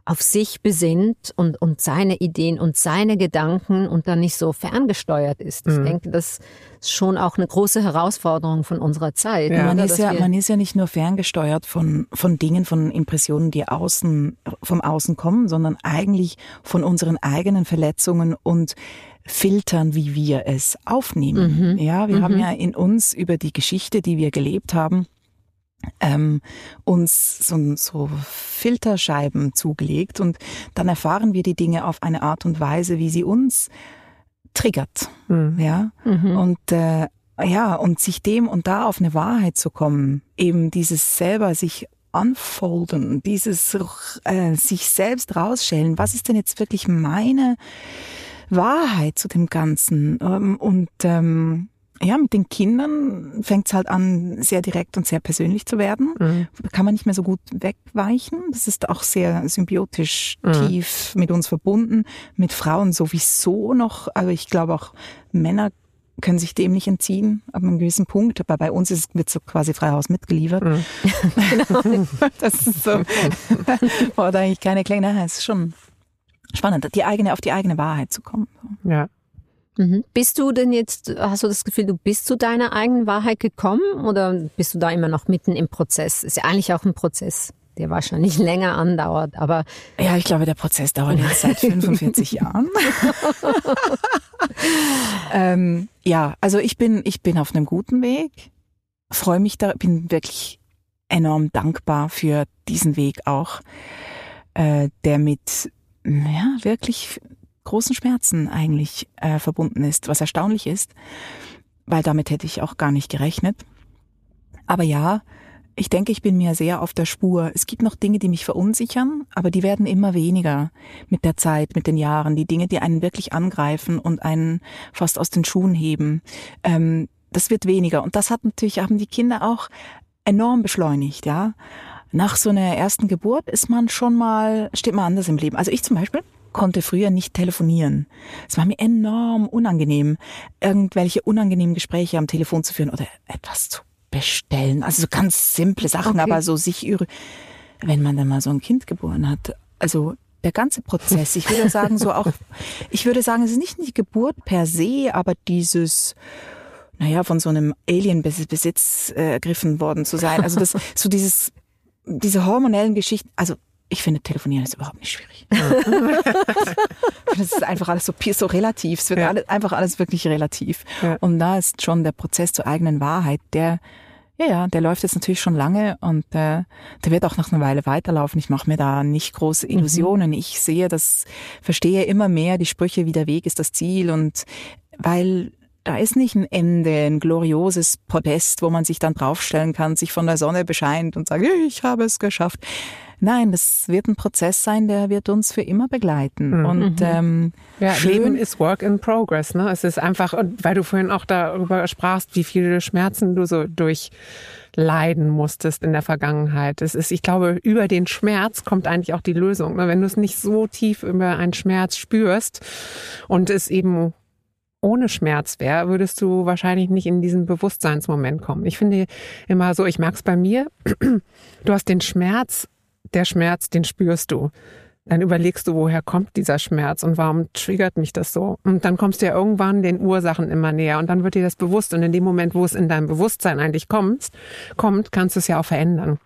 auf sich besinnt und, und seine Ideen und seine Gedanken und dann nicht so ferngesteuert ist. Ich mhm. denke, das ist schon auch eine große Herausforderung von unserer Zeit. Ja, man, ist ja, man ist ja nicht nur ferngesteuert von, von Dingen, von Impressionen, die außen, vom Außen kommen, sondern eigentlich von unseren eigenen Verletzungen und filtern, wie wir es aufnehmen. Mhm. Ja, wir mhm. haben ja in uns über die Geschichte, die wir gelebt haben, ähm, uns so, so Filterscheiben zugelegt und dann erfahren wir die Dinge auf eine Art und Weise, wie sie uns triggert, mhm. ja mhm. und äh, ja und sich dem und da auf eine Wahrheit zu kommen, eben dieses selber sich unfolden, dieses äh, sich selbst rausschälen, was ist denn jetzt wirklich meine Wahrheit zu dem Ganzen ähm, und ähm, ja, mit den Kindern fängt es halt an, sehr direkt und sehr persönlich zu werden. Mhm. Kann man nicht mehr so gut wegweichen. Das ist auch sehr symbiotisch mhm. tief mit uns verbunden. Mit Frauen sowieso noch. Also ich glaube auch Männer können sich dem nicht entziehen, ab einem gewissen Punkt. Aber bei uns ist, wird so quasi frei Haus mitgeliefert. Mhm. genau. <laughs> Das ist so. <laughs> Oder eigentlich keine kleine, es ist schon spannend, die eigene, auf die eigene Wahrheit zu kommen. Ja. Mhm. Bist du denn jetzt, hast du das Gefühl, du bist zu deiner eigenen Wahrheit gekommen oder bist du da immer noch mitten im Prozess? Ist ja eigentlich auch ein Prozess, der wahrscheinlich <laughs> länger andauert, aber. Ja, ich glaube, der Prozess dauert jetzt seit <laughs> 45 Jahren. <laughs> ähm, ja, also ich bin, ich bin auf einem guten Weg, freue mich da, bin wirklich enorm dankbar für diesen Weg auch, äh, der mit, ja, wirklich großen Schmerzen eigentlich äh, verbunden ist, was erstaunlich ist, weil damit hätte ich auch gar nicht gerechnet. Aber ja, ich denke, ich bin mir sehr auf der Spur. Es gibt noch Dinge, die mich verunsichern, aber die werden immer weniger mit der Zeit, mit den Jahren. Die Dinge, die einen wirklich angreifen und einen fast aus den Schuhen heben, ähm, das wird weniger. Und das hat natürlich, haben die Kinder auch enorm beschleunigt, ja. Nach so einer ersten Geburt ist man schon mal, steht man anders im Leben. Also ich zum Beispiel, konnte früher nicht telefonieren. Es war mir enorm unangenehm, irgendwelche unangenehmen Gespräche am Telefon zu führen oder etwas zu bestellen. Also so ganz simple Sachen, okay. aber so sich, wenn man dann mal so ein Kind geboren hat, also der ganze Prozess, ich würde <laughs> sagen, so auch, ich würde sagen, es ist nicht die Geburt per se, aber dieses, naja, von so einem Alien-Besitz äh, ergriffen worden zu sein. Also das, so dieses, diese hormonellen Geschichten, also ich finde, telefonieren ist überhaupt nicht schwierig. das <laughs> ist einfach alles so, so relativ. Es wird ja. alles, einfach alles wirklich relativ. Ja. Und da ist schon der Prozess zur eigenen Wahrheit, der, ja, ja, der läuft jetzt natürlich schon lange und äh, der wird auch noch eine Weile weiterlaufen. Ich mache mir da nicht große mhm. Illusionen. Mhm. Ich sehe das, verstehe immer mehr die Sprüche, wie der Weg ist das Ziel und weil da ist nicht ein Ende, ein glorioses Podest, wo man sich dann draufstellen kann, sich von der Sonne bescheint und sagt, ich habe es geschafft. Nein, das wird ein Prozess sein, der wird uns für immer begleiten. Mhm. Und mhm. ähm, ja, Leben ist Work in Progress. Ne? Es ist einfach, weil du vorhin auch darüber sprachst, wie viele Schmerzen du so durchleiden musstest in der Vergangenheit. Es ist, ich glaube, über den Schmerz kommt eigentlich auch die Lösung. Ne? Wenn du es nicht so tief über einen Schmerz spürst und es eben ohne Schmerz wäre, würdest du wahrscheinlich nicht in diesen Bewusstseinsmoment kommen. Ich finde immer so, ich merke es bei mir, <clears throat> du hast den Schmerz, der Schmerz, den spürst du. Dann überlegst du, woher kommt dieser Schmerz und warum triggert mich das so? Und dann kommst du ja irgendwann den Ursachen immer näher und dann wird dir das bewusst. Und in dem Moment, wo es in deinem Bewusstsein eigentlich kommt, kommt, kannst du es ja auch verändern.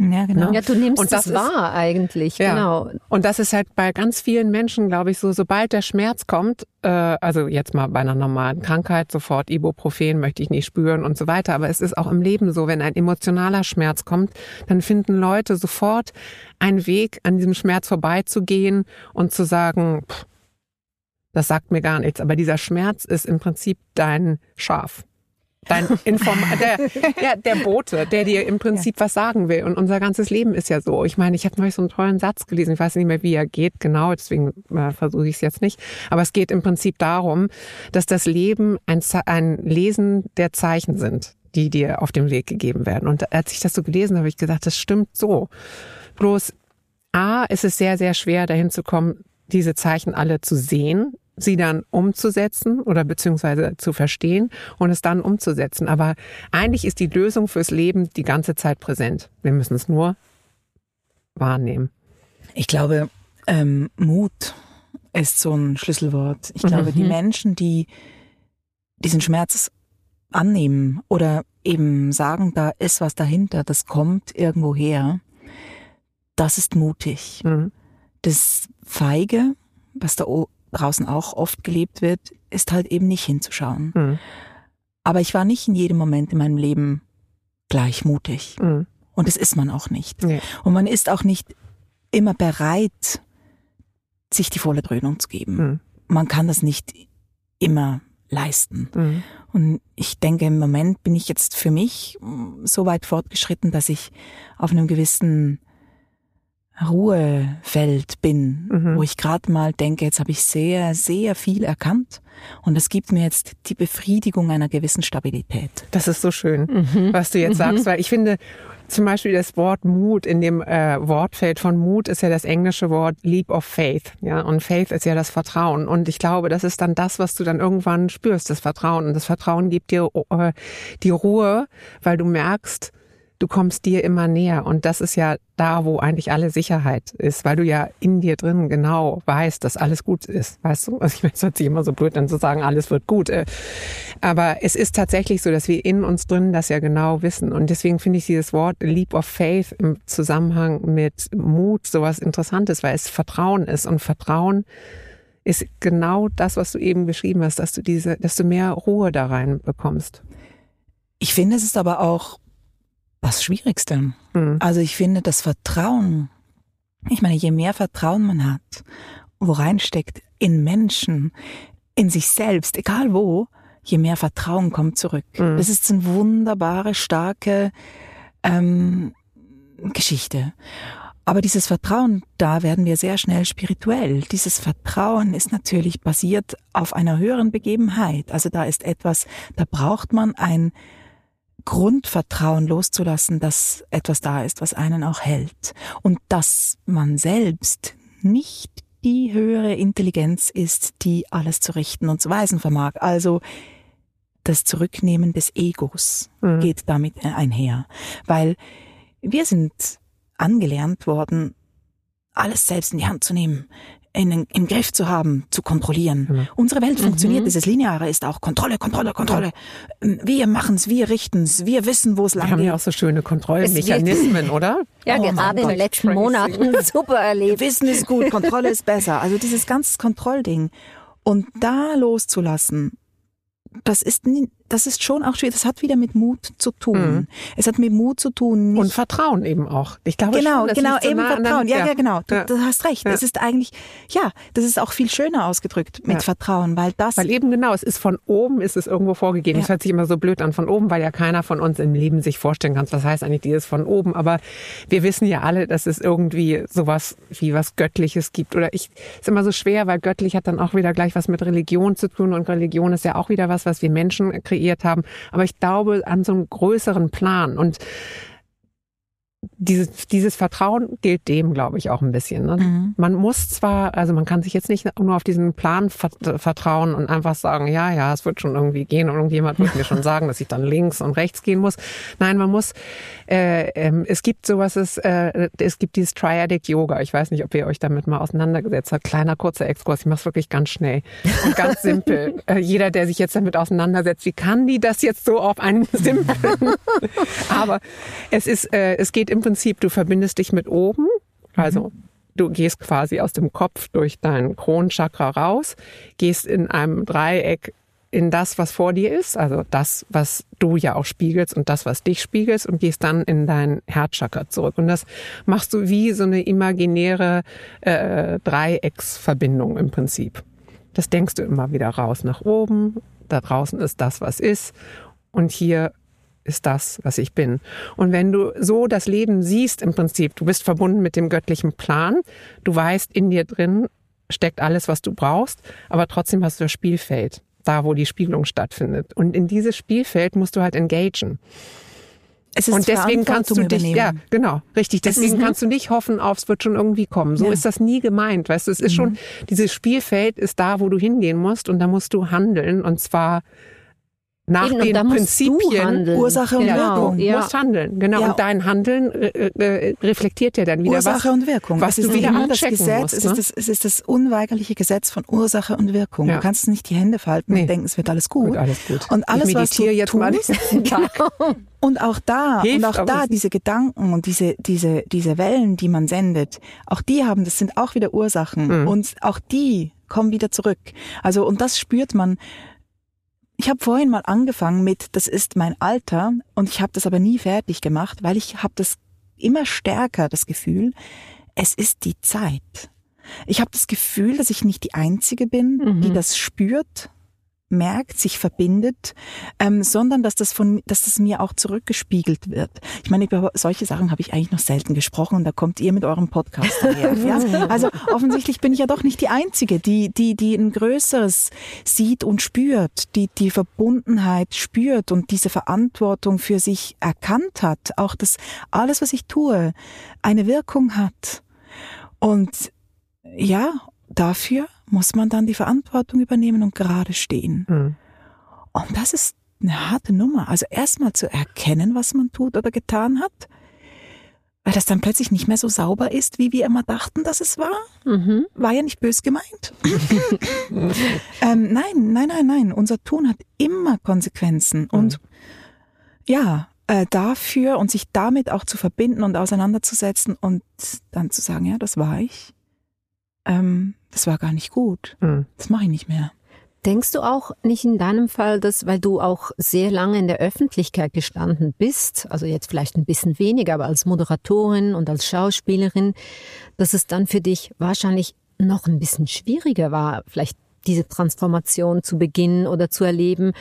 Ja, genau. Ja, du nimmst und das es wahr eigentlich, ja. genau. Und das ist halt bei ganz vielen Menschen, glaube ich, so, sobald der Schmerz kommt, äh, also jetzt mal bei einer normalen Krankheit, sofort Ibuprofen möchte ich nicht spüren und so weiter, aber es ist auch im Leben so, wenn ein emotionaler Schmerz kommt, dann finden Leute sofort einen Weg, an diesem Schmerz vorbeizugehen und zu sagen, pff, das sagt mir gar nichts, aber dieser Schmerz ist im Prinzip dein Schaf dein Inform <laughs> der, ja, der Bote, der dir im Prinzip ja. was sagen will. Und unser ganzes Leben ist ja so. Ich meine, ich habe neulich so einen tollen Satz gelesen. Ich weiß nicht mehr, wie er geht, genau, deswegen äh, versuche ich es jetzt nicht. Aber es geht im Prinzip darum, dass das Leben ein, ein Lesen der Zeichen sind, die dir auf dem Weg gegeben werden. Und als ich das so gelesen habe, habe ich gesagt, das stimmt so. Bloß A, ist es sehr, sehr schwer, dahin zu kommen, diese Zeichen alle zu sehen, sie dann umzusetzen oder beziehungsweise zu verstehen und es dann umzusetzen. Aber eigentlich ist die Lösung fürs Leben die ganze Zeit präsent. Wir müssen es nur wahrnehmen. Ich glaube, ähm, Mut ist so ein Schlüsselwort. Ich glaube, mhm. die Menschen, die diesen Schmerz annehmen oder eben sagen, da ist was dahinter, das kommt irgendwo her, das ist mutig. Mhm. Das Feige, was da draußen auch oft gelebt wird, ist halt eben nicht hinzuschauen. Mhm. Aber ich war nicht in jedem Moment in meinem Leben gleich mutig. Mhm. Und das ist man auch nicht. Nee. Und man ist auch nicht immer bereit, sich die volle Dröhnung zu geben. Mhm. Man kann das nicht immer leisten. Mhm. Und ich denke, im Moment bin ich jetzt für mich so weit fortgeschritten, dass ich auf einem gewissen Ruhefeld bin, mhm. wo ich gerade mal denke, jetzt habe ich sehr, sehr viel erkannt und es gibt mir jetzt die Befriedigung einer gewissen Stabilität. Das ist so schön, mhm. was du jetzt mhm. sagst, weil ich finde, zum Beispiel das Wort Mut in dem äh, Wortfeld von Mut ist ja das englische Wort Leap of Faith, ja, und Faith ist ja das Vertrauen. Und ich glaube, das ist dann das, was du dann irgendwann spürst, das Vertrauen. Und das Vertrauen gibt dir äh, die Ruhe, weil du merkst, du kommst dir immer näher. Und das ist ja da, wo eigentlich alle Sicherheit ist, weil du ja in dir drin genau weißt, dass alles gut ist. Weißt du? Also ich meine, es hört sich immer so blöd an zu sagen, alles wird gut. Äh. Aber es ist tatsächlich so, dass wir in uns drin das ja genau wissen. Und deswegen finde ich dieses Wort Leap of Faith im Zusammenhang mit Mut sowas Interessantes, weil es Vertrauen ist. Und Vertrauen ist genau das, was du eben beschrieben hast, dass du diese, dass du mehr Ruhe da rein bekommst. Ich finde, es ist aber auch das Schwierigste. Mhm. Also ich finde, das Vertrauen, ich meine, je mehr Vertrauen man hat, wo reinsteckt, in Menschen, in sich selbst, egal wo, je mehr Vertrauen kommt zurück. Mhm. Das ist eine wunderbare, starke ähm, Geschichte. Aber dieses Vertrauen, da werden wir sehr schnell spirituell. Dieses Vertrauen ist natürlich basiert auf einer höheren Begebenheit. Also da ist etwas, da braucht man ein Grundvertrauen loszulassen, dass etwas da ist, was einen auch hält. Und dass man selbst nicht die höhere Intelligenz ist, die alles zu richten und zu weisen vermag. Also das Zurücknehmen des Egos mhm. geht damit einher. Weil wir sind angelernt worden, alles selbst in die Hand zu nehmen in, im Griff zu haben, zu kontrollieren. Genau. Unsere Welt funktioniert, mhm. dieses Lineare ist auch Kontrolle, Kontrolle, Kontrolle. Wir machen's, wir richten's, wir wissen, wo es lang geht. Wir haben ja auch so schöne Kontrollmechanismen, oder? Ja, oh gerade in den letzten crazy. Monaten <laughs> super erlebt. Wissen ist gut, Kontrolle ist besser. Also dieses ganze Kontrollding. Und da loszulassen, das ist, das ist schon auch schwierig. Das hat wieder mit Mut zu tun. Mhm. Es hat mit Mut zu tun. und Vertrauen eben auch. Ich glaube genau, schon, genau, eben nah Vertrauen. Ja, ja, ja, genau. Du, ja. du hast recht. Es ist eigentlich, ja, das ist auch viel schöner ausgedrückt mit Vertrauen, weil das. Weil eben genau, es ist von oben, ist es irgendwo vorgegeben. Es hört sich immer so blöd an von oben, weil ja keiner von uns im Leben sich vorstellen kann, was heißt eigentlich dieses von oben. Aber wir wissen ja alle, dass es irgendwie sowas wie was Göttliches gibt. Oder ich, ist immer so schwer, weil göttlich hat dann auch wieder gleich was mit Religion zu tun und Religion ist ja auch wieder was, was wir Menschen kreiert haben. Aber ich glaube an so einen größeren Plan und dieses, dieses Vertrauen gilt dem, glaube ich, auch ein bisschen. Ne? Mhm. Man muss zwar, also man kann sich jetzt nicht nur auf diesen Plan vertrauen und einfach sagen, ja, ja, es wird schon irgendwie gehen und irgendjemand wird mir schon <laughs> sagen, dass ich dann links und rechts gehen muss. Nein, man muss, äh, äh, es gibt sowas, es, äh, es gibt dieses Triadic Yoga. Ich weiß nicht, ob ihr euch damit mal auseinandergesetzt habt. Kleiner, kurzer Exkurs. Ich mache es wirklich ganz schnell und ganz <laughs> simpel. äh, jeder, der sich jetzt damit auseinandersetzt, wie kann die das jetzt so auf einen <laughs> simplen? Aber es ist, äh, es geht im Prinzip, du verbindest dich mit oben, also mhm. du gehst quasi aus dem Kopf durch dein Kronenchakra raus, gehst in einem Dreieck in das, was vor dir ist, also das, was du ja auch spiegelst und das, was dich spiegelst und gehst dann in dein Herzchakra zurück. Und das machst du wie so eine imaginäre äh, Dreiecksverbindung im Prinzip. Das denkst du immer wieder raus nach oben. Da draußen ist das, was ist. Und hier ist das, was ich bin. Und wenn du so das Leben siehst im Prinzip, du bist verbunden mit dem göttlichen Plan, du weißt, in dir drin steckt alles, was du brauchst, aber trotzdem hast du das Spielfeld, da wo die Spiegelung stattfindet. Und in dieses Spielfeld musst du halt engagen. Es ist und deswegen kannst du dich, übernehmen. ja, genau, richtig. Deswegen kannst du nicht hoffen auf, es wird schon irgendwie kommen. So ja. ist das nie gemeint, weißt du. Es ist mhm. schon, dieses Spielfeld ist da, wo du hingehen musst und da musst du handeln und zwar nach Eben, den Prinzipien Ursache und genau, Wirkung. Ja. musst handeln, genau. Ja. Und dein Handeln äh, äh, reflektiert ja dann wieder Ursache was, und Wirkung. Was es du wieder das Gesetz, musst, es, ist ne? das, es ist das unweigerliche Gesetz von Ursache und Wirkung. Ja. Du kannst nicht die Hände falten nee. und denken, es wird alles gut. Wird alles gut. Und alles, ich was du jetzt tust, mal <laughs> Tag. Und auch da, Hilft, und auch da, diese Gedanken und diese, diese, diese Wellen, die man sendet, auch die haben, das sind auch wieder Ursachen. Mhm. Und auch die kommen wieder zurück. Also, und das spürt man ich habe vorhin mal angefangen mit, das ist mein Alter und ich habe das aber nie fertig gemacht, weil ich habe das immer stärker, das Gefühl, es ist die Zeit. Ich habe das Gefühl, dass ich nicht die Einzige bin, mhm. die das spürt merkt, sich verbindet, ähm, sondern dass das von, dass das mir auch zurückgespiegelt wird. Ich meine, über solche Sachen habe ich eigentlich noch selten gesprochen und da kommt ihr mit eurem Podcast daher. <laughs> ja? Also offensichtlich bin ich ja doch nicht die Einzige, die, die, die ein Größeres sieht und spürt, die die Verbundenheit spürt und diese Verantwortung für sich erkannt hat, auch dass alles, was ich tue, eine Wirkung hat. Und ja, dafür muss man dann die Verantwortung übernehmen und gerade stehen. Mhm. Und das ist eine harte Nummer. Also erstmal zu erkennen, was man tut oder getan hat, weil das dann plötzlich nicht mehr so sauber ist, wie wir immer dachten, dass es war. Mhm. War ja nicht bös gemeint. <laughs> ähm, nein, nein, nein, nein. Unser Tun hat immer Konsequenzen. Mhm. Und ja, äh, dafür und sich damit auch zu verbinden und auseinanderzusetzen und dann zu sagen, ja, das war ich. Ähm, das war gar nicht gut. Mhm. Das mache ich nicht mehr. Denkst du auch nicht in deinem Fall, dass, weil du auch sehr lange in der Öffentlichkeit gestanden bist, also jetzt vielleicht ein bisschen weniger, aber als Moderatorin und als Schauspielerin, dass es dann für dich wahrscheinlich noch ein bisschen schwieriger war, vielleicht diese Transformation zu beginnen oder zu erleben,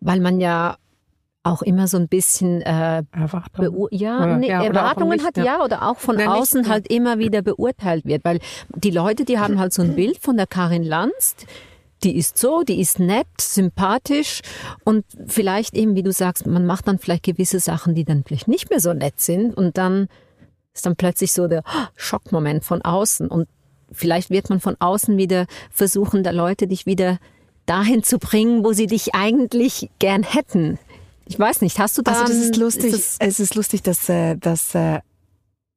weil man ja auch immer so ein bisschen äh, Erwartungen. ja, nee, ja Erwartungen hat ja. ja oder auch von Nein, außen nicht, halt immer wieder beurteilt wird, weil die Leute, die haben halt so ein Bild von der Karin Lanz, die ist so, die ist nett, sympathisch und vielleicht eben, wie du sagst, man macht dann vielleicht gewisse Sachen, die dann vielleicht nicht mehr so nett sind und dann ist dann plötzlich so der Schockmoment von außen und vielleicht wird man von außen wieder versuchen, der Leute dich wieder dahin zu bringen, wo sie dich eigentlich gern hätten. Ich weiß nicht, hast du da? Also das ist lustig. Ist es ist lustig, dass, äh, dass äh,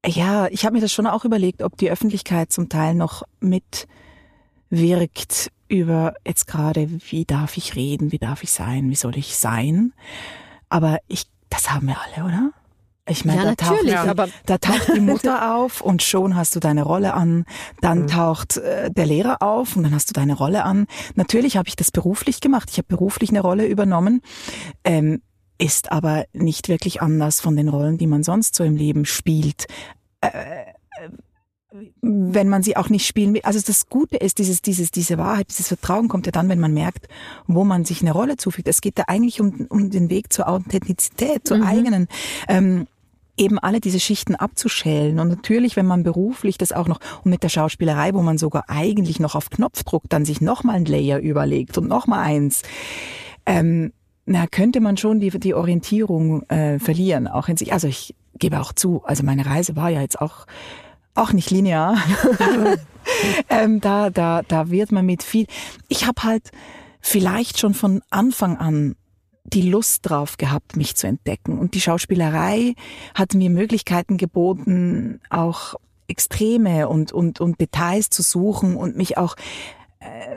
ja, ich habe mir das schon auch überlegt, ob die Öffentlichkeit zum Teil noch mitwirkt über jetzt gerade, wie darf ich reden, wie darf ich sein, wie soll ich sein. Aber ich, das haben wir alle, oder? Ich meine, ja, da, taucht, die, da taucht die Mutter <laughs> auf und schon hast du deine Rolle an. Dann mhm. taucht äh, der Lehrer auf und dann hast du deine Rolle an. Natürlich habe ich das beruflich gemacht. Ich habe beruflich eine Rolle übernommen. Ähm, ist aber nicht wirklich anders von den Rollen, die man sonst so im Leben spielt. Äh, wenn man sie auch nicht spielen will. Also das Gute ist, dieses, dieses, diese Wahrheit, dieses Vertrauen kommt ja dann, wenn man merkt, wo man sich eine Rolle zufügt. Es geht da eigentlich um, um den Weg zur Authentizität, zur mhm. eigenen. Ähm, eben alle diese Schichten abzuschälen. Und natürlich, wenn man beruflich das auch noch, und mit der Schauspielerei, wo man sogar eigentlich noch auf Knopfdruck dann sich nochmal ein Layer überlegt und nochmal eins, ähm, na, könnte man schon die, die Orientierung äh, verlieren, auch in sich. Also ich gebe auch zu, also meine Reise war ja jetzt auch, auch nicht linear. <laughs> ähm, da, da, da wird man mit viel. Ich habe halt vielleicht schon von Anfang an die Lust drauf gehabt, mich zu entdecken. Und die Schauspielerei hat mir Möglichkeiten geboten, auch Extreme und, und, und Details zu suchen und mich auch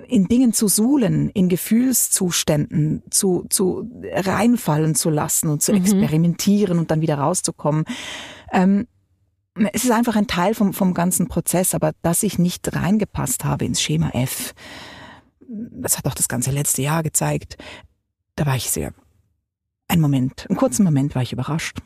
in Dingen zu suhlen, in Gefühlszuständen zu, zu reinfallen zu lassen und zu mhm. experimentieren und dann wieder rauszukommen. Ähm, es ist einfach ein Teil vom, vom ganzen Prozess, aber dass ich nicht reingepasst habe ins Schema F, das hat auch das ganze letzte Jahr gezeigt, da war ich sehr, einen Moment, einen kurzen Moment war ich überrascht.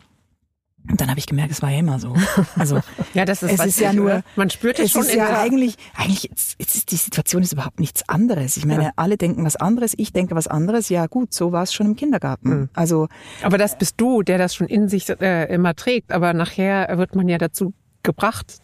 Und dann habe ich gemerkt, es war ja immer so. Also <laughs> ja, das ist, es ist ja nur, oder? man spürt es, es schon. ist ja eigentlich, eigentlich ist, ist die Situation ist überhaupt nichts anderes. Ich meine, ja. alle denken was anderes, ich denke was anderes. Ja gut, so war es schon im Kindergarten. Mhm. Also, aber das bist du, der das schon in sich äh, immer trägt. Aber nachher wird man ja dazu gebracht,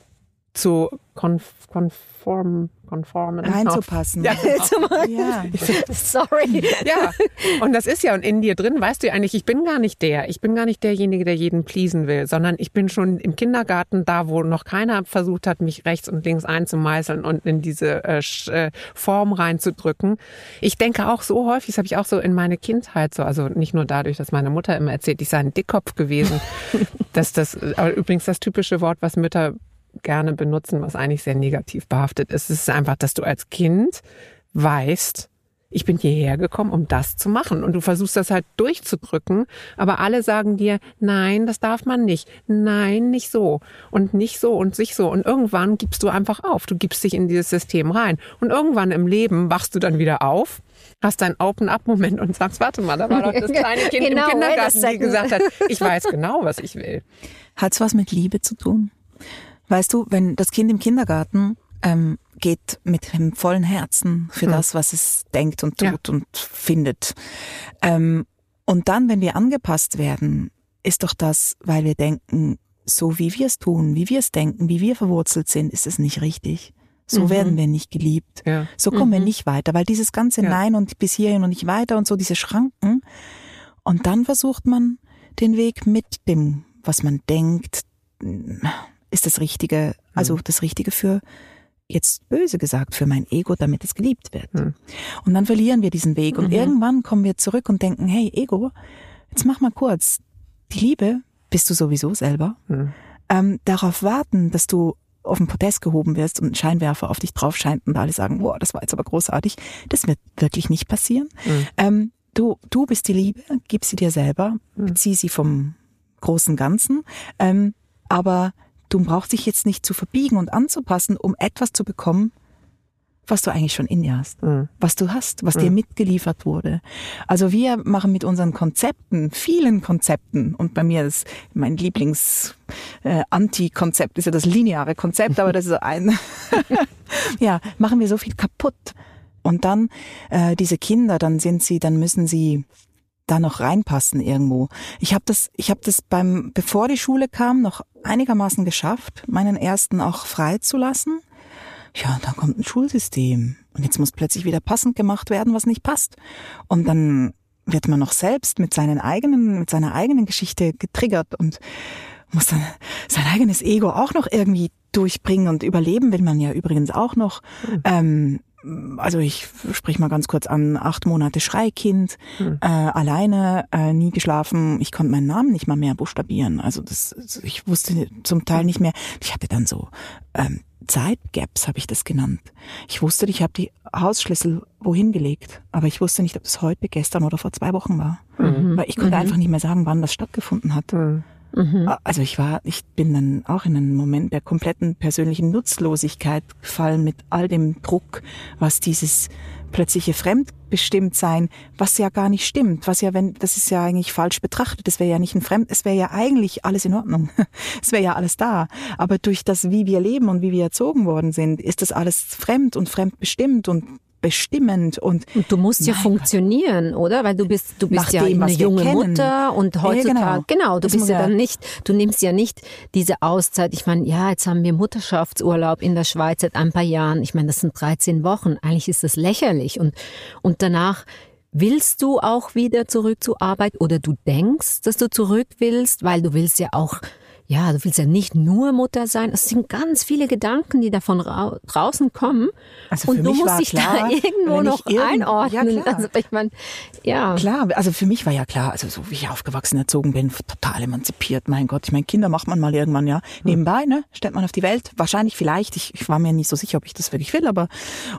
zu konf konform konformen. Reinzupassen. Ja, genau. <laughs> ja. <laughs> Sorry. Ja, und das ist ja und in dir drin, weißt du ja eigentlich, ich bin gar nicht der. Ich bin gar nicht derjenige, der jeden pleasen will, sondern ich bin schon im Kindergarten da, wo noch keiner versucht hat, mich rechts und links einzumeißeln und in diese äh, äh Form reinzudrücken. Ich denke auch so häufig, das habe ich auch so in meine Kindheit so, also nicht nur dadurch, dass meine Mutter immer erzählt, ich sei ein Dickkopf gewesen, <laughs> dass das, aber übrigens das typische Wort, was Mütter gerne benutzen, was eigentlich sehr negativ behaftet ist. Es ist einfach, dass du als Kind weißt, ich bin hierher gekommen, um das zu machen. Und du versuchst das halt durchzudrücken, aber alle sagen dir, nein, das darf man nicht. Nein, nicht so. Und nicht so und sich so. Und irgendwann gibst du einfach auf. Du gibst dich in dieses System rein. Und irgendwann im Leben wachst du dann wieder auf, hast deinen Open-up-Moment und sagst, warte mal, da war doch das <laughs> kleine Kind genau, im Kindergarten, die gesagt hat, ich weiß genau, was ich will. Hat's was mit Liebe zu tun? Weißt du, wenn das Kind im Kindergarten ähm, geht mit dem vollen Herzen für hm. das, was es denkt und tut ja. und findet. Ähm, und dann, wenn wir angepasst werden, ist doch das, weil wir denken, so wie wir es tun, wie wir es denken, wie wir verwurzelt sind, ist es nicht richtig. So mhm. werden wir nicht geliebt. Ja. So kommen mhm. wir nicht weiter, weil dieses ganze ja. Nein und bis hierhin und nicht weiter und so diese Schranken. Und dann versucht man den Weg mit dem, was man denkt, ist das Richtige, also mhm. das Richtige für jetzt böse gesagt, für mein Ego, damit es geliebt wird. Mhm. Und dann verlieren wir diesen Weg und mhm. irgendwann kommen wir zurück und denken, hey Ego, jetzt mach mal kurz, die Liebe bist du sowieso selber. Mhm. Ähm, darauf warten, dass du auf den Podest gehoben wirst und ein Scheinwerfer auf dich drauf scheint und alle sagen, boah, das war jetzt aber großartig. Das wird wirklich nicht passieren. Mhm. Ähm, du, du bist die Liebe, gib sie dir selber, mhm. bezieh sie vom großen Ganzen. Ähm, aber Du brauchst dich jetzt nicht zu verbiegen und anzupassen, um etwas zu bekommen, was du eigentlich schon in dir hast, mhm. was du hast, was mhm. dir mitgeliefert wurde. Also wir machen mit unseren Konzepten, vielen Konzepten, und bei mir ist mein Lieblings äh, Anti-Konzept ist ja das lineare Konzept, aber das ist ein, <laughs> ja, machen wir so viel kaputt. Und dann äh, diese Kinder, dann sind sie, dann müssen sie da noch reinpassen irgendwo. Ich habe das, ich habe das beim, bevor die Schule kam, noch einigermaßen geschafft, meinen ersten auch freizulassen. Ja, dann kommt ein Schulsystem und jetzt muss plötzlich wieder passend gemacht werden, was nicht passt. Und dann wird man noch selbst mit seinen eigenen, mit seiner eigenen Geschichte getriggert und muss dann sein eigenes Ego auch noch irgendwie durchbringen und überleben will man ja übrigens auch noch. Mhm. Ähm, also ich sprich mal ganz kurz an, acht Monate Schreikind, hm. äh, alleine, äh, nie geschlafen. Ich konnte meinen Namen nicht mal mehr buchstabieren. Also das, ich wusste zum Teil nicht mehr. Ich hatte dann so ähm, Zeitgaps, habe ich das genannt. Ich wusste, ich habe die Hausschlüssel wohin gelegt, aber ich wusste nicht, ob das heute, gestern oder vor zwei Wochen war. Mhm. Weil ich konnte mhm. einfach nicht mehr sagen, wann das stattgefunden hat. Mhm. Mhm. Also ich war, ich bin dann auch in einen Moment der kompletten persönlichen Nutzlosigkeit gefallen mit all dem Druck, was dieses plötzliche Fremdbestimmtsein, was ja gar nicht stimmt, was ja, wenn, das ist ja eigentlich falsch betrachtet, das wäre ja nicht ein Fremd, es wäre ja eigentlich alles in Ordnung, <laughs> es wäre ja alles da, aber durch das, wie wir leben und wie wir erzogen worden sind, ist das alles fremd und fremdbestimmt und bestimmend und, und du musst ja funktionieren, Gott. oder? Weil du bist du bist ja dem, eine junge Mutter und heutzutage ja, genau. genau, du das bist ja dann nicht, du nimmst ja nicht diese Auszeit. Ich meine, ja, jetzt haben wir Mutterschaftsurlaub in der Schweiz seit ein paar Jahren. Ich meine, das sind 13 Wochen. Eigentlich ist das lächerlich und und danach Willst du auch wieder zurück zur Arbeit oder du denkst, dass du zurück willst, weil du willst ja auch ja, du willst ja nicht nur Mutter sein. Es sind ganz viele Gedanken, die da von draußen kommen. Also und für du mich musst dich klar, da <laughs> irgendwo noch einordnen. Ja, klar. also ich meine, ja. Klar, also für mich war ja klar, also so wie ich aufgewachsen erzogen bin, total emanzipiert. Mein Gott, ich meine, Kinder macht man mal irgendwann, ja. Nebenbei, ne, stellt man auf die Welt. Wahrscheinlich, vielleicht. Ich, ich war mir nicht so sicher, ob ich das wirklich will, aber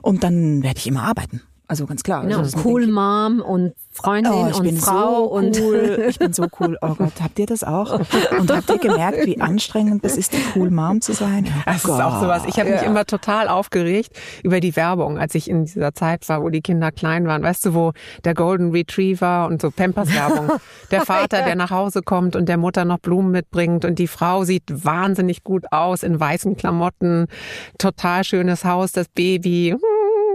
und dann werde ich immer arbeiten. Also ganz klar. Ja, also das cool Mom und Freundin Oh, ich und bin Frau so und cool. <laughs> Ich bin so cool. Oh Gott, habt ihr das auch? Und habt ihr gemerkt, wie anstrengend es ist, die cool Mom zu sein? Oh Das ist auch sowas. Ich habe mich immer total aufgeregt über die Werbung, als ich in dieser Zeit war, wo die Kinder klein waren. Weißt du, wo der Golden Retriever und so Pampers-Werbung. <laughs> Der Vater, der nach Hause kommt und der Mutter noch Blumen mitbringt und die Frau sieht wahnsinnig gut aus in weißen Klamotten, total schönes Haus, das Baby.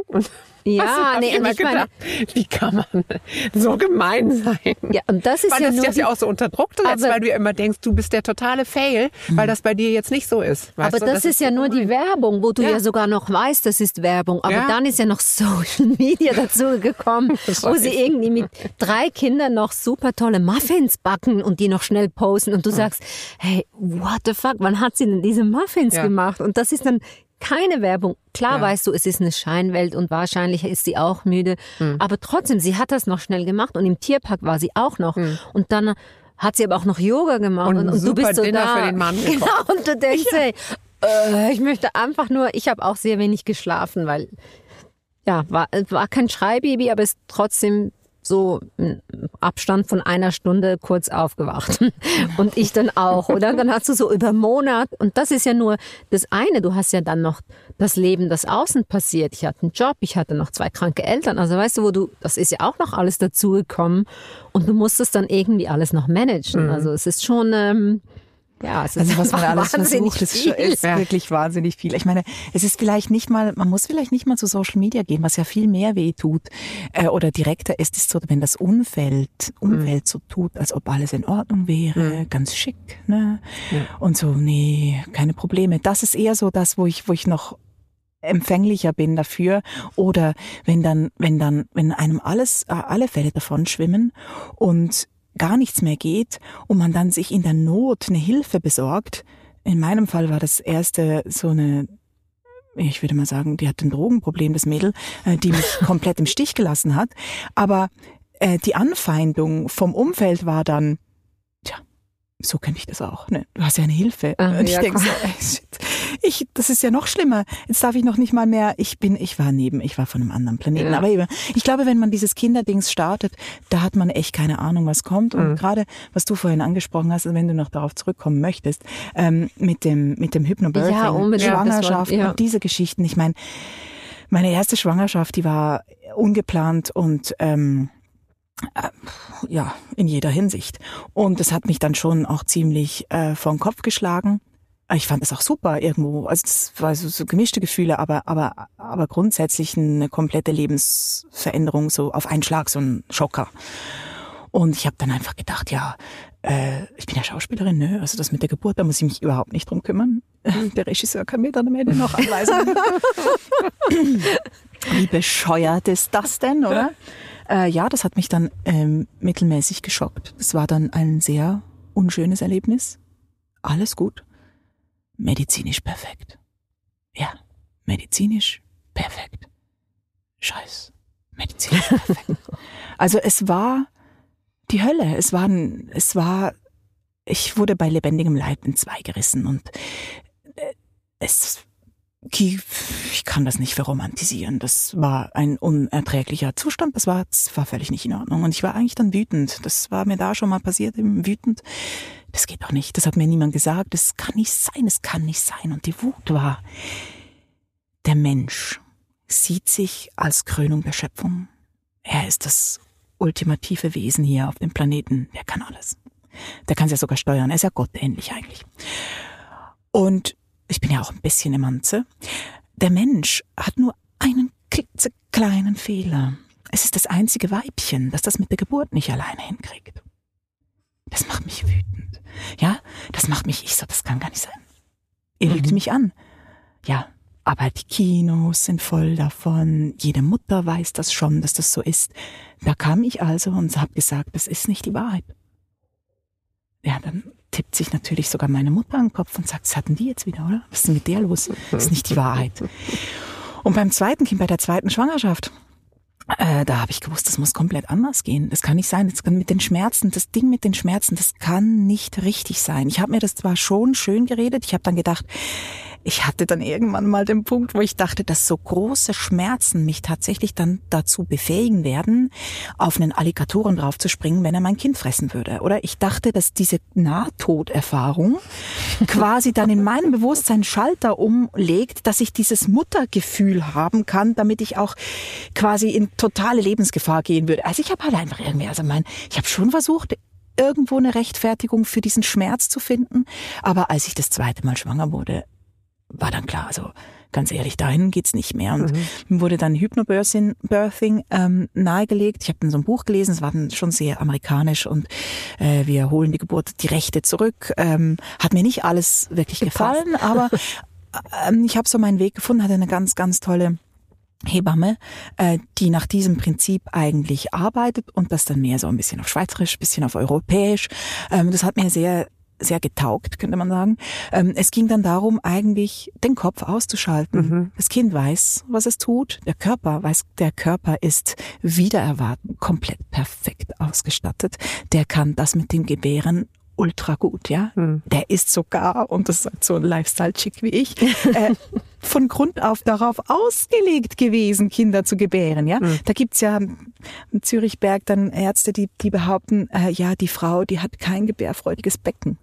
Und Ja, hab nee, ich immer ich meine- gedacht, wie kann man so gemein sein? ja, und das ist weil ja das nur die, ja auch so unter Druck setzt, weil du ja immer denkst, du bist der totale Fail, weil das bei dir jetzt nicht so ist. Aber du? das, ist ja nur die Werbung, wo du ja. Ja. sogar noch weißt, das ist Werbung. Aber Ja. dann ist ja noch <laughs> Social Media dazu gekommen, <laughs> wo sie irgendwie mit drei Kindern noch super tolle Muffins backen und die noch schnell posten und du sagst, hey, what the fuck, wann hat sie denn diese Muffins gemacht? Und das ist dann keine Werbung. Klar Ja. weißt du, es ist eine Scheinwelt und wahrscheinlich ist sie auch müde. Hm. Aber trotzdem, sie hat das noch schnell gemacht und im Tierpark war sie auch noch. Und dann hat sie aber auch noch Yoga gemacht. Und Und, und du bist so Dinner da. für den Mann <laughs> Genau, und du denkst, hey, äh, ich möchte einfach nur, ich habe auch sehr wenig geschlafen, weil ja, war, es war kein Schreibaby, aber ist trotzdem so im Abstand von einer Stunde kurz aufgewacht. <laughs> Und ich dann auch, oder? Dann hast du so über Monat, und das ist ja nur das eine, du hast ja dann noch das Leben, das außen passiert. Ich hatte einen Job, ich hatte noch zwei kranke Eltern, also weißt du, wo du, das ist ja auch noch alles dazugekommen und du musst es dann irgendwie alles noch managen. Also es ist schon, ähm, ja, es ist Also was man alles versucht, ist, ist wirklich wahnsinnig viel. Ich meine, es ist vielleicht nicht mal, man muss vielleicht nicht mal zu Social Media gehen, was ja viel mehr weh tut. Äh, oder direkter ist es so, wenn das Umfeld, Umfeld so tut, als ob alles in Ordnung wäre, ganz schick, ne? Und so, nee, keine Probleme. Das ist eher so das, wo ich, wo ich noch empfänglicher bin dafür oder wenn dann wenn dann wenn einem alles äh, alle Fälle davon schwimmen und gar nichts mehr geht und man dann sich in der Not eine Hilfe besorgt. In meinem Fall war das erste so eine ich würde mal sagen, die hat ein Drogenproblem, das Mädel, äh, die mich <laughs> komplett im Stich gelassen hat. Aber äh, die Anfeindung vom Umfeld war dann, so könnte ich das auch. Ne? Du hast ja eine Hilfe. Ah, und ich ja, denke so, ey, <laughs> shit, ich, das ist ja noch schlimmer. Jetzt darf ich noch nicht mal mehr, ich bin, ich war neben, ich war von einem anderen Planeten. Ja. Aber eben, ich glaube, wenn man dieses Kinderdings startet, da hat man echt keine Ahnung, was kommt. Und gerade, was du vorhin angesprochen hast, wenn du noch darauf zurückkommen möchtest, ähm, mit dem, mit dem Hypnobirthing, Ja, Schwangerschaft ja. und diese Geschichten. Ich meine, meine erste Schwangerschaft, die war ungeplant und ähm, äh, ja, in jeder Hinsicht. Und das hat mich dann schon auch ziemlich äh, vor den Kopf geschlagen. Ich fand das auch super irgendwo. Also es war so, so gemischte Gefühle, aber, aber, aber grundsätzlich eine komplette Lebensveränderung, so auf einen Schlag, so ein Schocker. Und ich habe dann einfach gedacht, ja, äh, ich bin ja Schauspielerin, ne? Also das mit der Geburt, da muss ich mich überhaupt nicht drum kümmern. <laughs> Der Regisseur kann mir dann am Ende noch anweisen. <laughs> Wie bescheuert ist das denn, oder? Äh, ja, das hat mich dann ähm, mittelmäßig geschockt. Das war dann ein sehr unschönes Erlebnis. Alles gut. Medizinisch perfekt. Ja, medizinisch perfekt. Scheiß. Medizinisch perfekt. <laughs> Also es war die Hölle. Es war, ein- es war, ich wurde bei lebendigem Leib in zwei gerissen und äh, es, ich kann das nicht verromantisieren. Das war ein unerträglicher Zustand. Das war, das war völlig nicht in Ordnung. Und ich war eigentlich dann wütend. Das war mir da schon mal passiert, eben wütend. Das geht doch nicht. Das hat mir niemand gesagt. Das kann nicht sein. Das kann nicht sein. Und die Wut war, der Mensch sieht sich als Krönung der Schöpfung. Er ist das ultimative Wesen hier auf dem Planeten. Der kann alles. Der kann es ja sogar steuern. Er ist ja gottähnlich eigentlich. Und ich bin ja auch ein bisschen im Manze. Der Mensch hat nur einen klitzekleinen Fehler. Es ist das einzige Weibchen, das das mit der Geburt nicht alleine hinkriegt. Das macht mich wütend. Ja, das macht mich, ich so, das kann gar nicht sein. Ihr lügt mich an. Ja, aber die Kinos sind voll davon. Jede Mutter weiß das schon, dass das so ist. Da kam ich also und habe gesagt, das ist nicht die Wahrheit. Ja, dann tippt sich natürlich sogar meine Mutter an den Kopf und sagt, was hatten die jetzt wieder, oder? Was ist denn mit der los? Das ist nicht die Wahrheit. Und beim zweiten Kind, bei der zweiten Schwangerschaft, äh, da habe ich gewusst, das muss komplett anders gehen. Das kann nicht sein. Das kann mit den Schmerzen, das Ding mit den Schmerzen, das kann nicht richtig sein. Ich habe mir das zwar schon schön geredet. Ich habe dann gedacht, ich hatte dann irgendwann mal den Punkt, wo ich dachte, dass so große Schmerzen mich tatsächlich dann dazu befähigen werden, auf einen Alligatoren draufzuspringen, wenn er mein Kind fressen würde. Oder ich dachte, dass diese Nahtoderfahrung <laughs> quasi dann in meinem Bewusstsein Schalter umlegt, dass ich dieses Muttergefühl haben kann, damit ich auch quasi in totale Lebensgefahr gehen würde. Also ich habe halt einfach irgendwie, also mein, ich habe schon versucht, irgendwo eine Rechtfertigung für diesen Schmerz zu finden. Aber als ich das zweite Mal schwanger wurde, war dann klar, also ganz ehrlich, dahin geht's nicht mehr. Und mhm. mir wurde dann Hypnobirthing Birthing, ähm, nahegelegt. Ich habe dann so ein Buch gelesen, es war dann schon sehr amerikanisch und äh, wir holen die Geburt, die Rechte zurück. Ähm, hat mir nicht alles wirklich Gepasst. gefallen, aber <laughs> ähm, ich habe so meinen Weg gefunden, hatte eine ganz, ganz tolle Hebamme, äh, die nach diesem Prinzip eigentlich arbeitet und das dann mehr so ein bisschen auf Schweizerisch, bisschen auf Europäisch. Ähm, das hat mir sehr sehr getaugt, könnte man sagen. Ähm, es ging dann darum, eigentlich den Kopf auszuschalten. Mhm. Das Kind weiß, was es tut. Der Körper weiß, der Körper ist wieder erwarten komplett perfekt ausgestattet. Der kann das mit dem Gebären ultra gut, ja. Mhm. Der ist sogar, und das sagt so ein Lifestyle-Chick wie ich, <laughs> äh, von Grund auf darauf ausgelegt gewesen, Kinder zu gebären. Ja, mhm. da gibt's ja in Zürichberg dann Ärzte, die, die behaupten, äh, ja, die Frau, die hat kein gebärfreudiges Becken.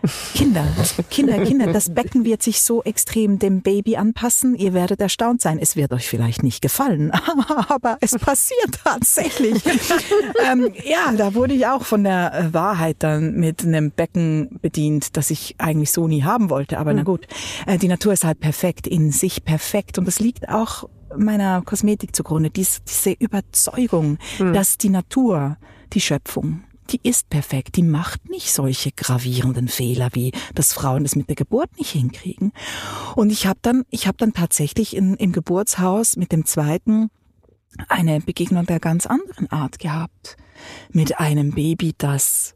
<laughs> Kinder, Kinder, Kinder, das Becken wird sich so extrem dem Baby anpassen. Ihr werdet erstaunt sein. Es wird euch vielleicht nicht gefallen, <laughs> aber es passiert tatsächlich. <laughs> ähm, ja, da wurde ich auch von der Wahrheit dann mit einem Becken bedient, das ich eigentlich so nie haben wollte. Aber mhm. na gut, äh, die Natur ist halt perfekt, in sich perfekt. Und das liegt auch meiner Kosmetik zugrunde, dies, diese Überzeugung, mhm. dass die Natur, die Schöpfung, die ist perfekt, die macht nicht solche gravierenden Fehler, wie dass Frauen das mit der Geburt nicht hinkriegen. Und ich habe dann, ich habe dann tatsächlich in, im Geburtshaus mit dem zweiten eine Begegnung der ganz anderen Art gehabt. Mit einem Baby, das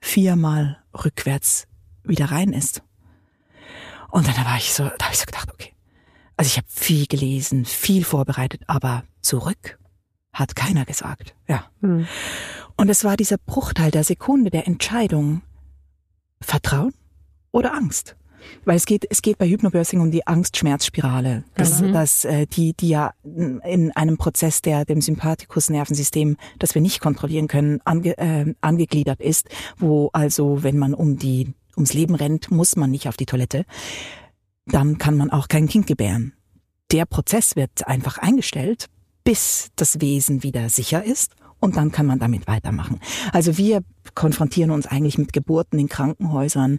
viermal rückwärts wieder rein ist. Und dann war ich so, da habe ich so gedacht, okay. Also ich habe viel gelesen, viel vorbereitet, aber zurück hat keiner gesagt. Ja. Hm. Und es war dieser Bruchteil der Sekunde der Entscheidung. Vertrauen oder Angst? Weil es geht, es geht bei Hypnobirthing um die Angst-Schmerz-Spirale, das, mhm. das, äh, die, die ja in einem Prozess, der dem Sympathikus-Nervensystem, das wir nicht kontrollieren können, ange, äh, angegliedert ist, wo also, wenn man um die, ums Leben rennt, muss man nicht auf die Toilette, dann kann man auch kein Kind gebären. Der Prozess wird einfach eingestellt, bis das Wesen wieder sicher ist und dann kann man damit weitermachen. Also wir konfrontieren uns eigentlich mit Geburten in Krankenhäusern,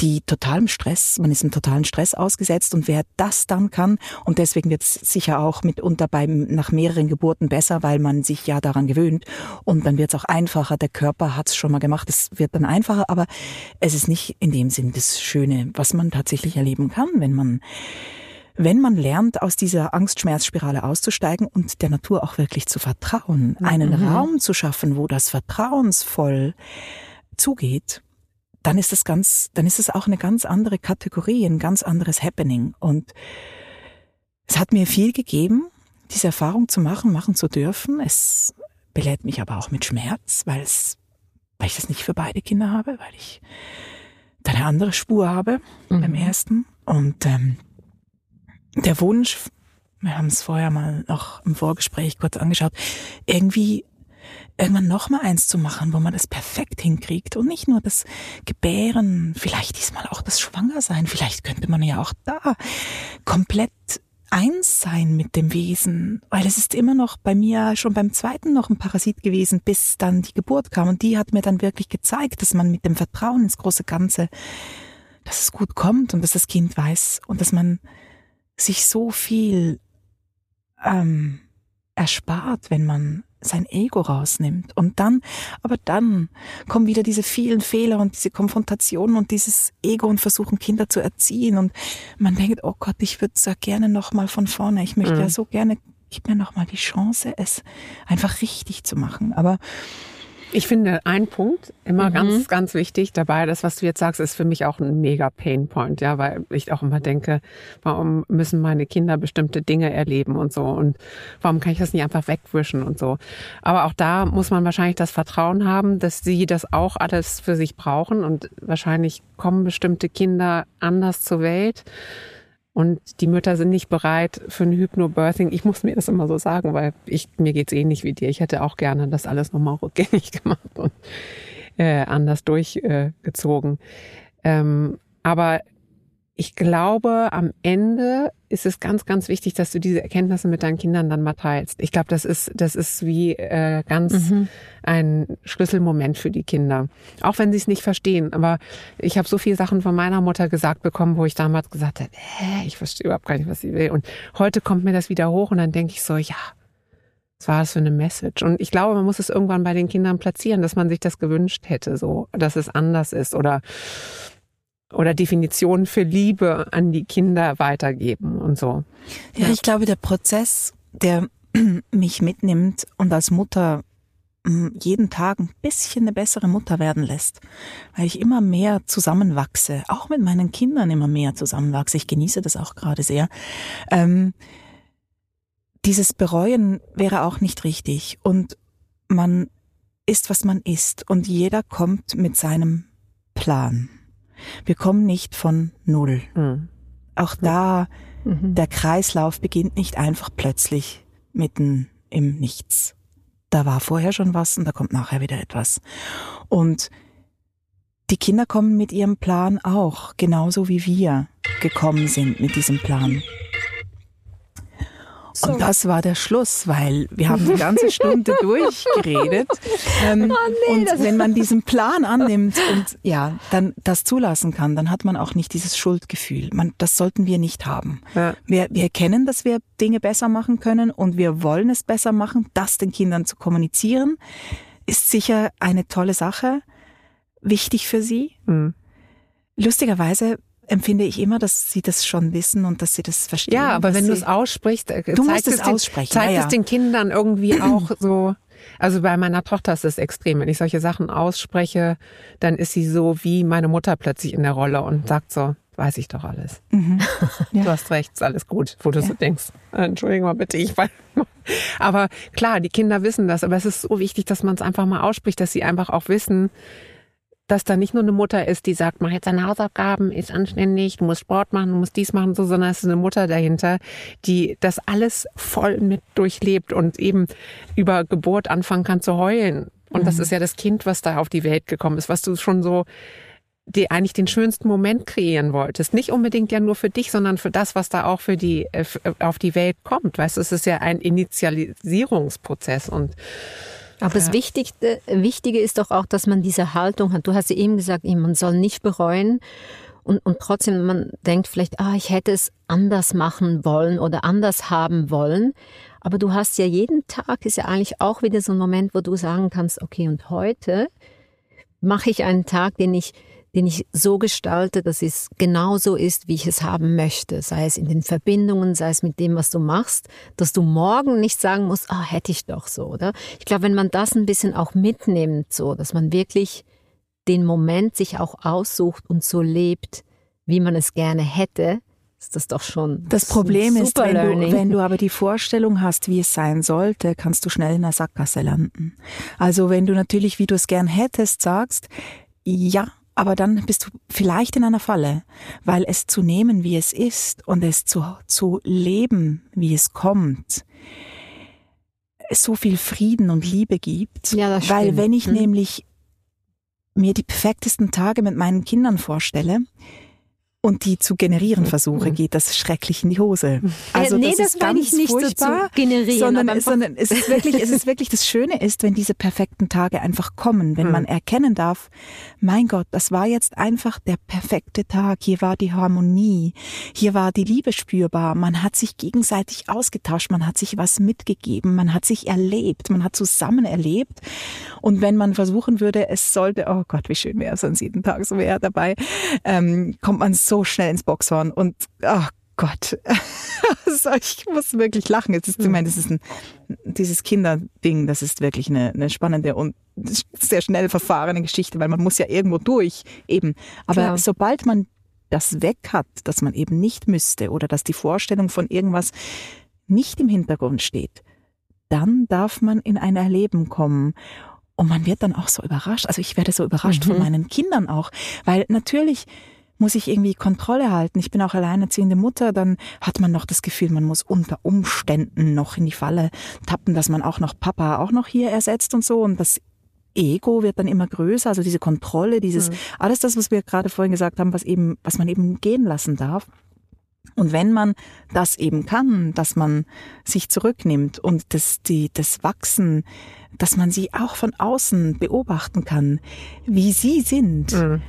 die totalem Stress, man ist im totalen Stress ausgesetzt und wer das dann kann und deswegen wird es sicher auch mitunter beim nach mehreren Geburten besser, weil man sich ja daran gewöhnt und dann wird es auch einfacher. Der Körper hat es schon mal gemacht, es wird dann einfacher, aber es ist nicht in dem Sinn das Schöne, was man tatsächlich erleben kann, wenn man wenn man lernt, aus dieser Angst-Schmerz-Spirale auszusteigen und der Natur auch wirklich zu vertrauen, einen mhm. Raum zu schaffen, wo das vertrauensvoll zugeht, dann ist das ganz, dann ist es auch eine ganz andere Kategorie, ein ganz anderes Happening. Und es hat mir viel gegeben, diese Erfahrung zu machen, machen zu dürfen. Es belädt mich aber auch mit Schmerz, weil es, weil ich das nicht für beide Kinder habe, weil ich da eine andere Spur habe mhm. beim ersten. Und ähm, der Wunsch, wir haben es vorher mal noch im Vorgespräch kurz angeschaut, irgendwie irgendwann noch mal eins zu machen, wo man das perfekt hinkriegt und nicht nur das Gebären, vielleicht diesmal auch das Schwangersein, vielleicht könnte man ja auch da komplett eins sein mit dem Wesen, weil es ist immer noch bei mir schon beim zweiten noch ein Parasit gewesen, bis dann die Geburt kam und die hat mir dann wirklich gezeigt, dass man mit dem Vertrauen ins große Ganze, dass es gut kommt und dass das Kind weiß und dass man sich so viel ähm, erspart, wenn man sein Ego rausnimmt. Und dann, aber dann kommen wieder diese vielen Fehler und diese Konfrontationen und dieses Ego und versuchen Kinder zu erziehen. Und man denkt, oh Gott, ich würde ja gerne nochmal von vorne. Ich möchte mhm. ja so gerne, gib mir nochmal die Chance, es einfach richtig zu machen. Aber Ich finde ein Punkt immer mhm. ganz, ganz wichtig dabei. Das, was du jetzt sagst, ist für mich auch ein mega Painpoint, ja, weil ich auch immer denke, warum müssen meine Kinder bestimmte Dinge erleben und so und warum kann ich das nicht einfach wegwischen und so. Aber auch da muss man wahrscheinlich das Vertrauen haben, dass sie das auch alles für sich brauchen und wahrscheinlich kommen bestimmte Kinder anders zur Welt und die Mütter sind nicht bereit für ein Hypnobirthing. Ich muss mir das immer so sagen, weil ich, mir geht's ähnlich wie dir. Ich hätte auch gerne das alles nochmal rückgängig <laughs> gemacht und äh, anders durchgezogen. Äh, ähm, aber ich glaube, am Ende ist es ganz, ganz wichtig, dass du diese Erkenntnisse mit deinen Kindern dann mal teilst. Ich glaube, das ist, das ist wie äh, ganz mhm. ein Schlüsselmoment für die Kinder. Auch wenn sie es nicht verstehen. Aber ich habe so viele Sachen von meiner Mutter gesagt bekommen, wo ich damals gesagt habe, hä, ich verstehe überhaupt gar nicht, was sie will. Und heute kommt mir das wieder hoch und dann denke ich so, ja, was war das für eine Message? Und ich glaube, man muss es irgendwann bei den Kindern platzieren, dass man sich das gewünscht hätte, so, dass es anders ist oder oder Definitionen für Liebe an die Kinder weitergeben und so. Ja, ich glaube, der Prozess, der <clears throat> mich mitnimmt und als Mutter hm, jeden Tag ein bisschen eine bessere Mutter werden lässt, weil ich immer mehr zusammenwachse, auch mit meinen Kindern immer mehr zusammenwachse. Ich genieße das auch gerade sehr. Ähm, dieses Bereuen wäre auch nicht richtig und man ist, was man ist und jeder kommt mit seinem Plan. Wir kommen nicht von Null. Mhm. Auch da, mhm. der Kreislauf beginnt nicht einfach plötzlich mitten im Nichts. Da war vorher schon was und da kommt nachher wieder etwas. Und die Kinder kommen mit ihrem Plan auch, genauso wie wir gekommen sind mit diesem Plan. So. Und das war der Schluss, weil wir haben die ganze Stunde <laughs> durchgeredet. Ähm, oh nee, und wenn man <laughs> diesen Plan annimmt und ja, dann das zulassen kann, dann hat man auch nicht dieses Schuldgefühl. Man, das sollten wir nicht haben. Ja. Wir, wir erkennen, dass wir Dinge besser machen können und wir wollen es besser machen. Das den Kindern zu kommunizieren, ist sicher eine tolle Sache, wichtig für sie. Mhm. Lustigerweise empfinde ich immer, dass sie das schon wissen und dass sie das verstehen. Ja, aber wenn du es aussprichst, äh, du musst es, aussprechen. zeigt ja, ja. es den Kindern irgendwie <clears throat> auch so. Also bei meiner Tochter ist es extrem. Wenn ich solche Sachen ausspreche, dann ist sie so wie meine Mutter plötzlich in der Rolle und sagt so, weiß ich doch alles. Mhm. <laughs> Ja. Du hast recht, ist alles gut, wo du ja. so denkst. Entschuldigung mal bitte, ich weiß. Aber klar, die Kinder wissen das, aber es ist so wichtig, dass man es einfach mal ausspricht, dass sie einfach auch wissen, dass da nicht nur eine Mutter ist, die sagt, mach jetzt deine Hausaufgaben, ist anständig, du musst Sport machen, du musst dies machen, so, sondern es ist eine Mutter dahinter, die das alles voll mit durchlebt und eben über Geburt anfangen kann zu heulen. Und mhm. das ist ja das Kind, was da auf die Welt gekommen ist, was du schon so die eigentlich den schönsten Moment kreieren wolltest. Nicht unbedingt ja nur für dich, sondern für das, was da auch für die, äh, auf die Welt kommt. Weißt du, es ist ja ein Initialisierungsprozess und aber das Wichtigste, Wichtige ist doch auch, dass man diese Haltung hat. Du hast ja eben gesagt, man soll nicht bereuen. Und, und trotzdem, man denkt vielleicht, ah, ich hätte es anders machen wollen oder anders haben wollen. Aber du hast ja jeden Tag, ist ja eigentlich auch wieder so ein Moment, wo du sagen kannst, okay, und heute mache ich einen Tag, den ich den ich so gestalte, dass es genauso ist, wie ich es haben möchte. Sei es in den Verbindungen, sei es mit dem, was du machst, dass du morgen nicht sagen musst, ah, hätte ich doch so, oder? Ich glaube, wenn man das ein bisschen auch mitnimmt, so, dass man wirklich den Moment sich auch aussucht und so lebt, wie man es gerne hätte, ist das doch schon. Das Problem ist, wenn du, wenn du aber die Vorstellung hast, wie es sein sollte, kannst du schnell in der Sackgasse landen. Also wenn du natürlich, wie du es gern hättest, sagst, ja, aber dann bist du vielleicht in einer Falle, weil es zu nehmen, wie es ist und es zu, zu leben, wie es kommt, so viel Frieden und Liebe gibt. Ja, das stimmt. Weil wenn ich hm. nämlich mir die perfektesten Tage mit meinen Kindern vorstelle, und die zu generieren mhm. versuche, geht das schrecklich in die Hose. Also äh, nee, das, das meine ich nicht furchtbar, generieren. Sondern, sondern es ist wirklich, es ist wirklich das Schöne ist, wenn diese perfekten Tage einfach kommen, wenn mhm. man erkennen darf, mein Gott, das war jetzt einfach der perfekte Tag. Hier war die Harmonie, hier war die Liebe spürbar. Man hat sich gegenseitig ausgetauscht, man hat sich was mitgegeben, man hat sich erlebt, man hat zusammen erlebt. Und wenn man versuchen würde, es sollte, oh Gott, wie schön wäre es, es jeden Tag so wäre dabei, ähm, kommt man so so schnell ins Boxhorn und ach Gott, <laughs> also ich muss wirklich lachen. Jetzt ist, ich meine, das ist ein, dieses Kinderding, das ist wirklich eine, eine spannende und sehr schnell verfahrene Geschichte, weil man muss ja irgendwo durch eben. Aber Klar. sobald man das weg hat, dass man eben nicht müsste oder dass die Vorstellung von irgendwas nicht im Hintergrund steht, dann darf man in ein Erleben kommen. Und man wird dann auch so überrascht. Also ich werde so überrascht mhm. von meinen Kindern auch, weil natürlich muss ich irgendwie Kontrolle halten. Ich bin auch alleinerziehende Mutter, dann hat man noch das Gefühl, man muss unter Umständen noch in die Falle tappen, dass man auch noch Papa auch noch hier ersetzt und so. Und das Ego wird dann immer größer, also diese Kontrolle, dieses, mhm. alles das, was wir gerade vorhin gesagt haben, was eben, was man eben gehen lassen darf. Und wenn man das eben kann, dass man sich zurücknimmt und das, die, das Wachsen, dass man sie auch von außen beobachten kann, wie sie sind, mhm.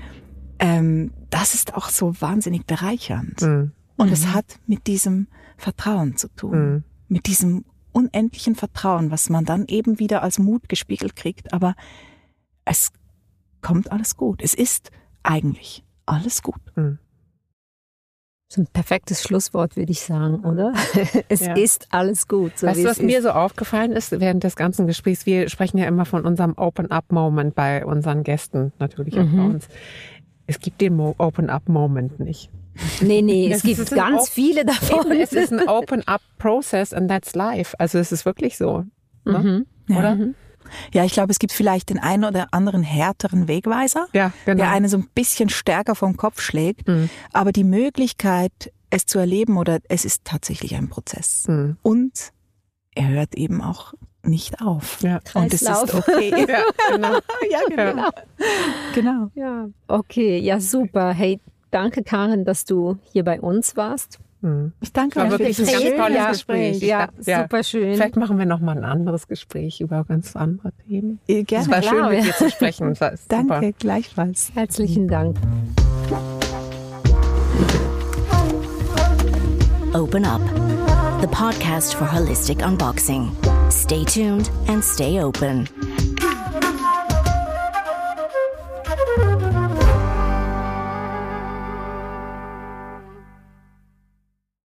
Ähm, das ist auch so wahnsinnig bereichernd. Mhm. Und es mhm. hat mit diesem Vertrauen zu tun, mhm. mit diesem unendlichen Vertrauen, was man dann eben wieder als Mut gespiegelt kriegt. Aber es kommt alles gut. Es ist eigentlich alles gut. Mhm. So ein perfektes Schlusswort, würde ich sagen, oder? <laughs> Es ja. ist alles gut. So weißt du, was mir so aufgefallen ist während des ganzen Gesprächs? Wir sprechen ja immer von unserem Open-up-Moment bei unseren Gästen, natürlich auch mhm. bei uns. Es gibt den Open-up-Moment nicht. Nee, nee, <laughs> es, gibt ganz viele davon. Es ist ein <laughs> Open-up-Process and that's life. Also es ist wirklich so. Ne? Mhm. Oder? Mhm. Ja, ich glaube, es gibt vielleicht den einen oder anderen härteren Wegweiser, ja, genau. der eine so ein bisschen stärker vom Kopf schlägt. Mhm. Aber die Möglichkeit, es zu erleben oder es ist tatsächlich ein Prozess. Mhm. Und er hört eben auch nicht auf. Ja. Und es ist okay. <laughs> ja, genau. ja, genau. genau. Ja, okay, ja, super. Hey, danke, Karin, dass du hier bei uns warst. Hm. Ich danke euch. wirklich ein ganz tolles ja, Gespräch. Ja, ja, super schön. Vielleicht machen wir noch mal ein anderes Gespräch über ganz andere Themen. Äh, gerne. Es war Klar, schön, mit dir zu sprechen. danke, super. gleichfalls. Herzlichen Dank. Open Up, the podcast for holistic unboxing. Stay tuned and stay open.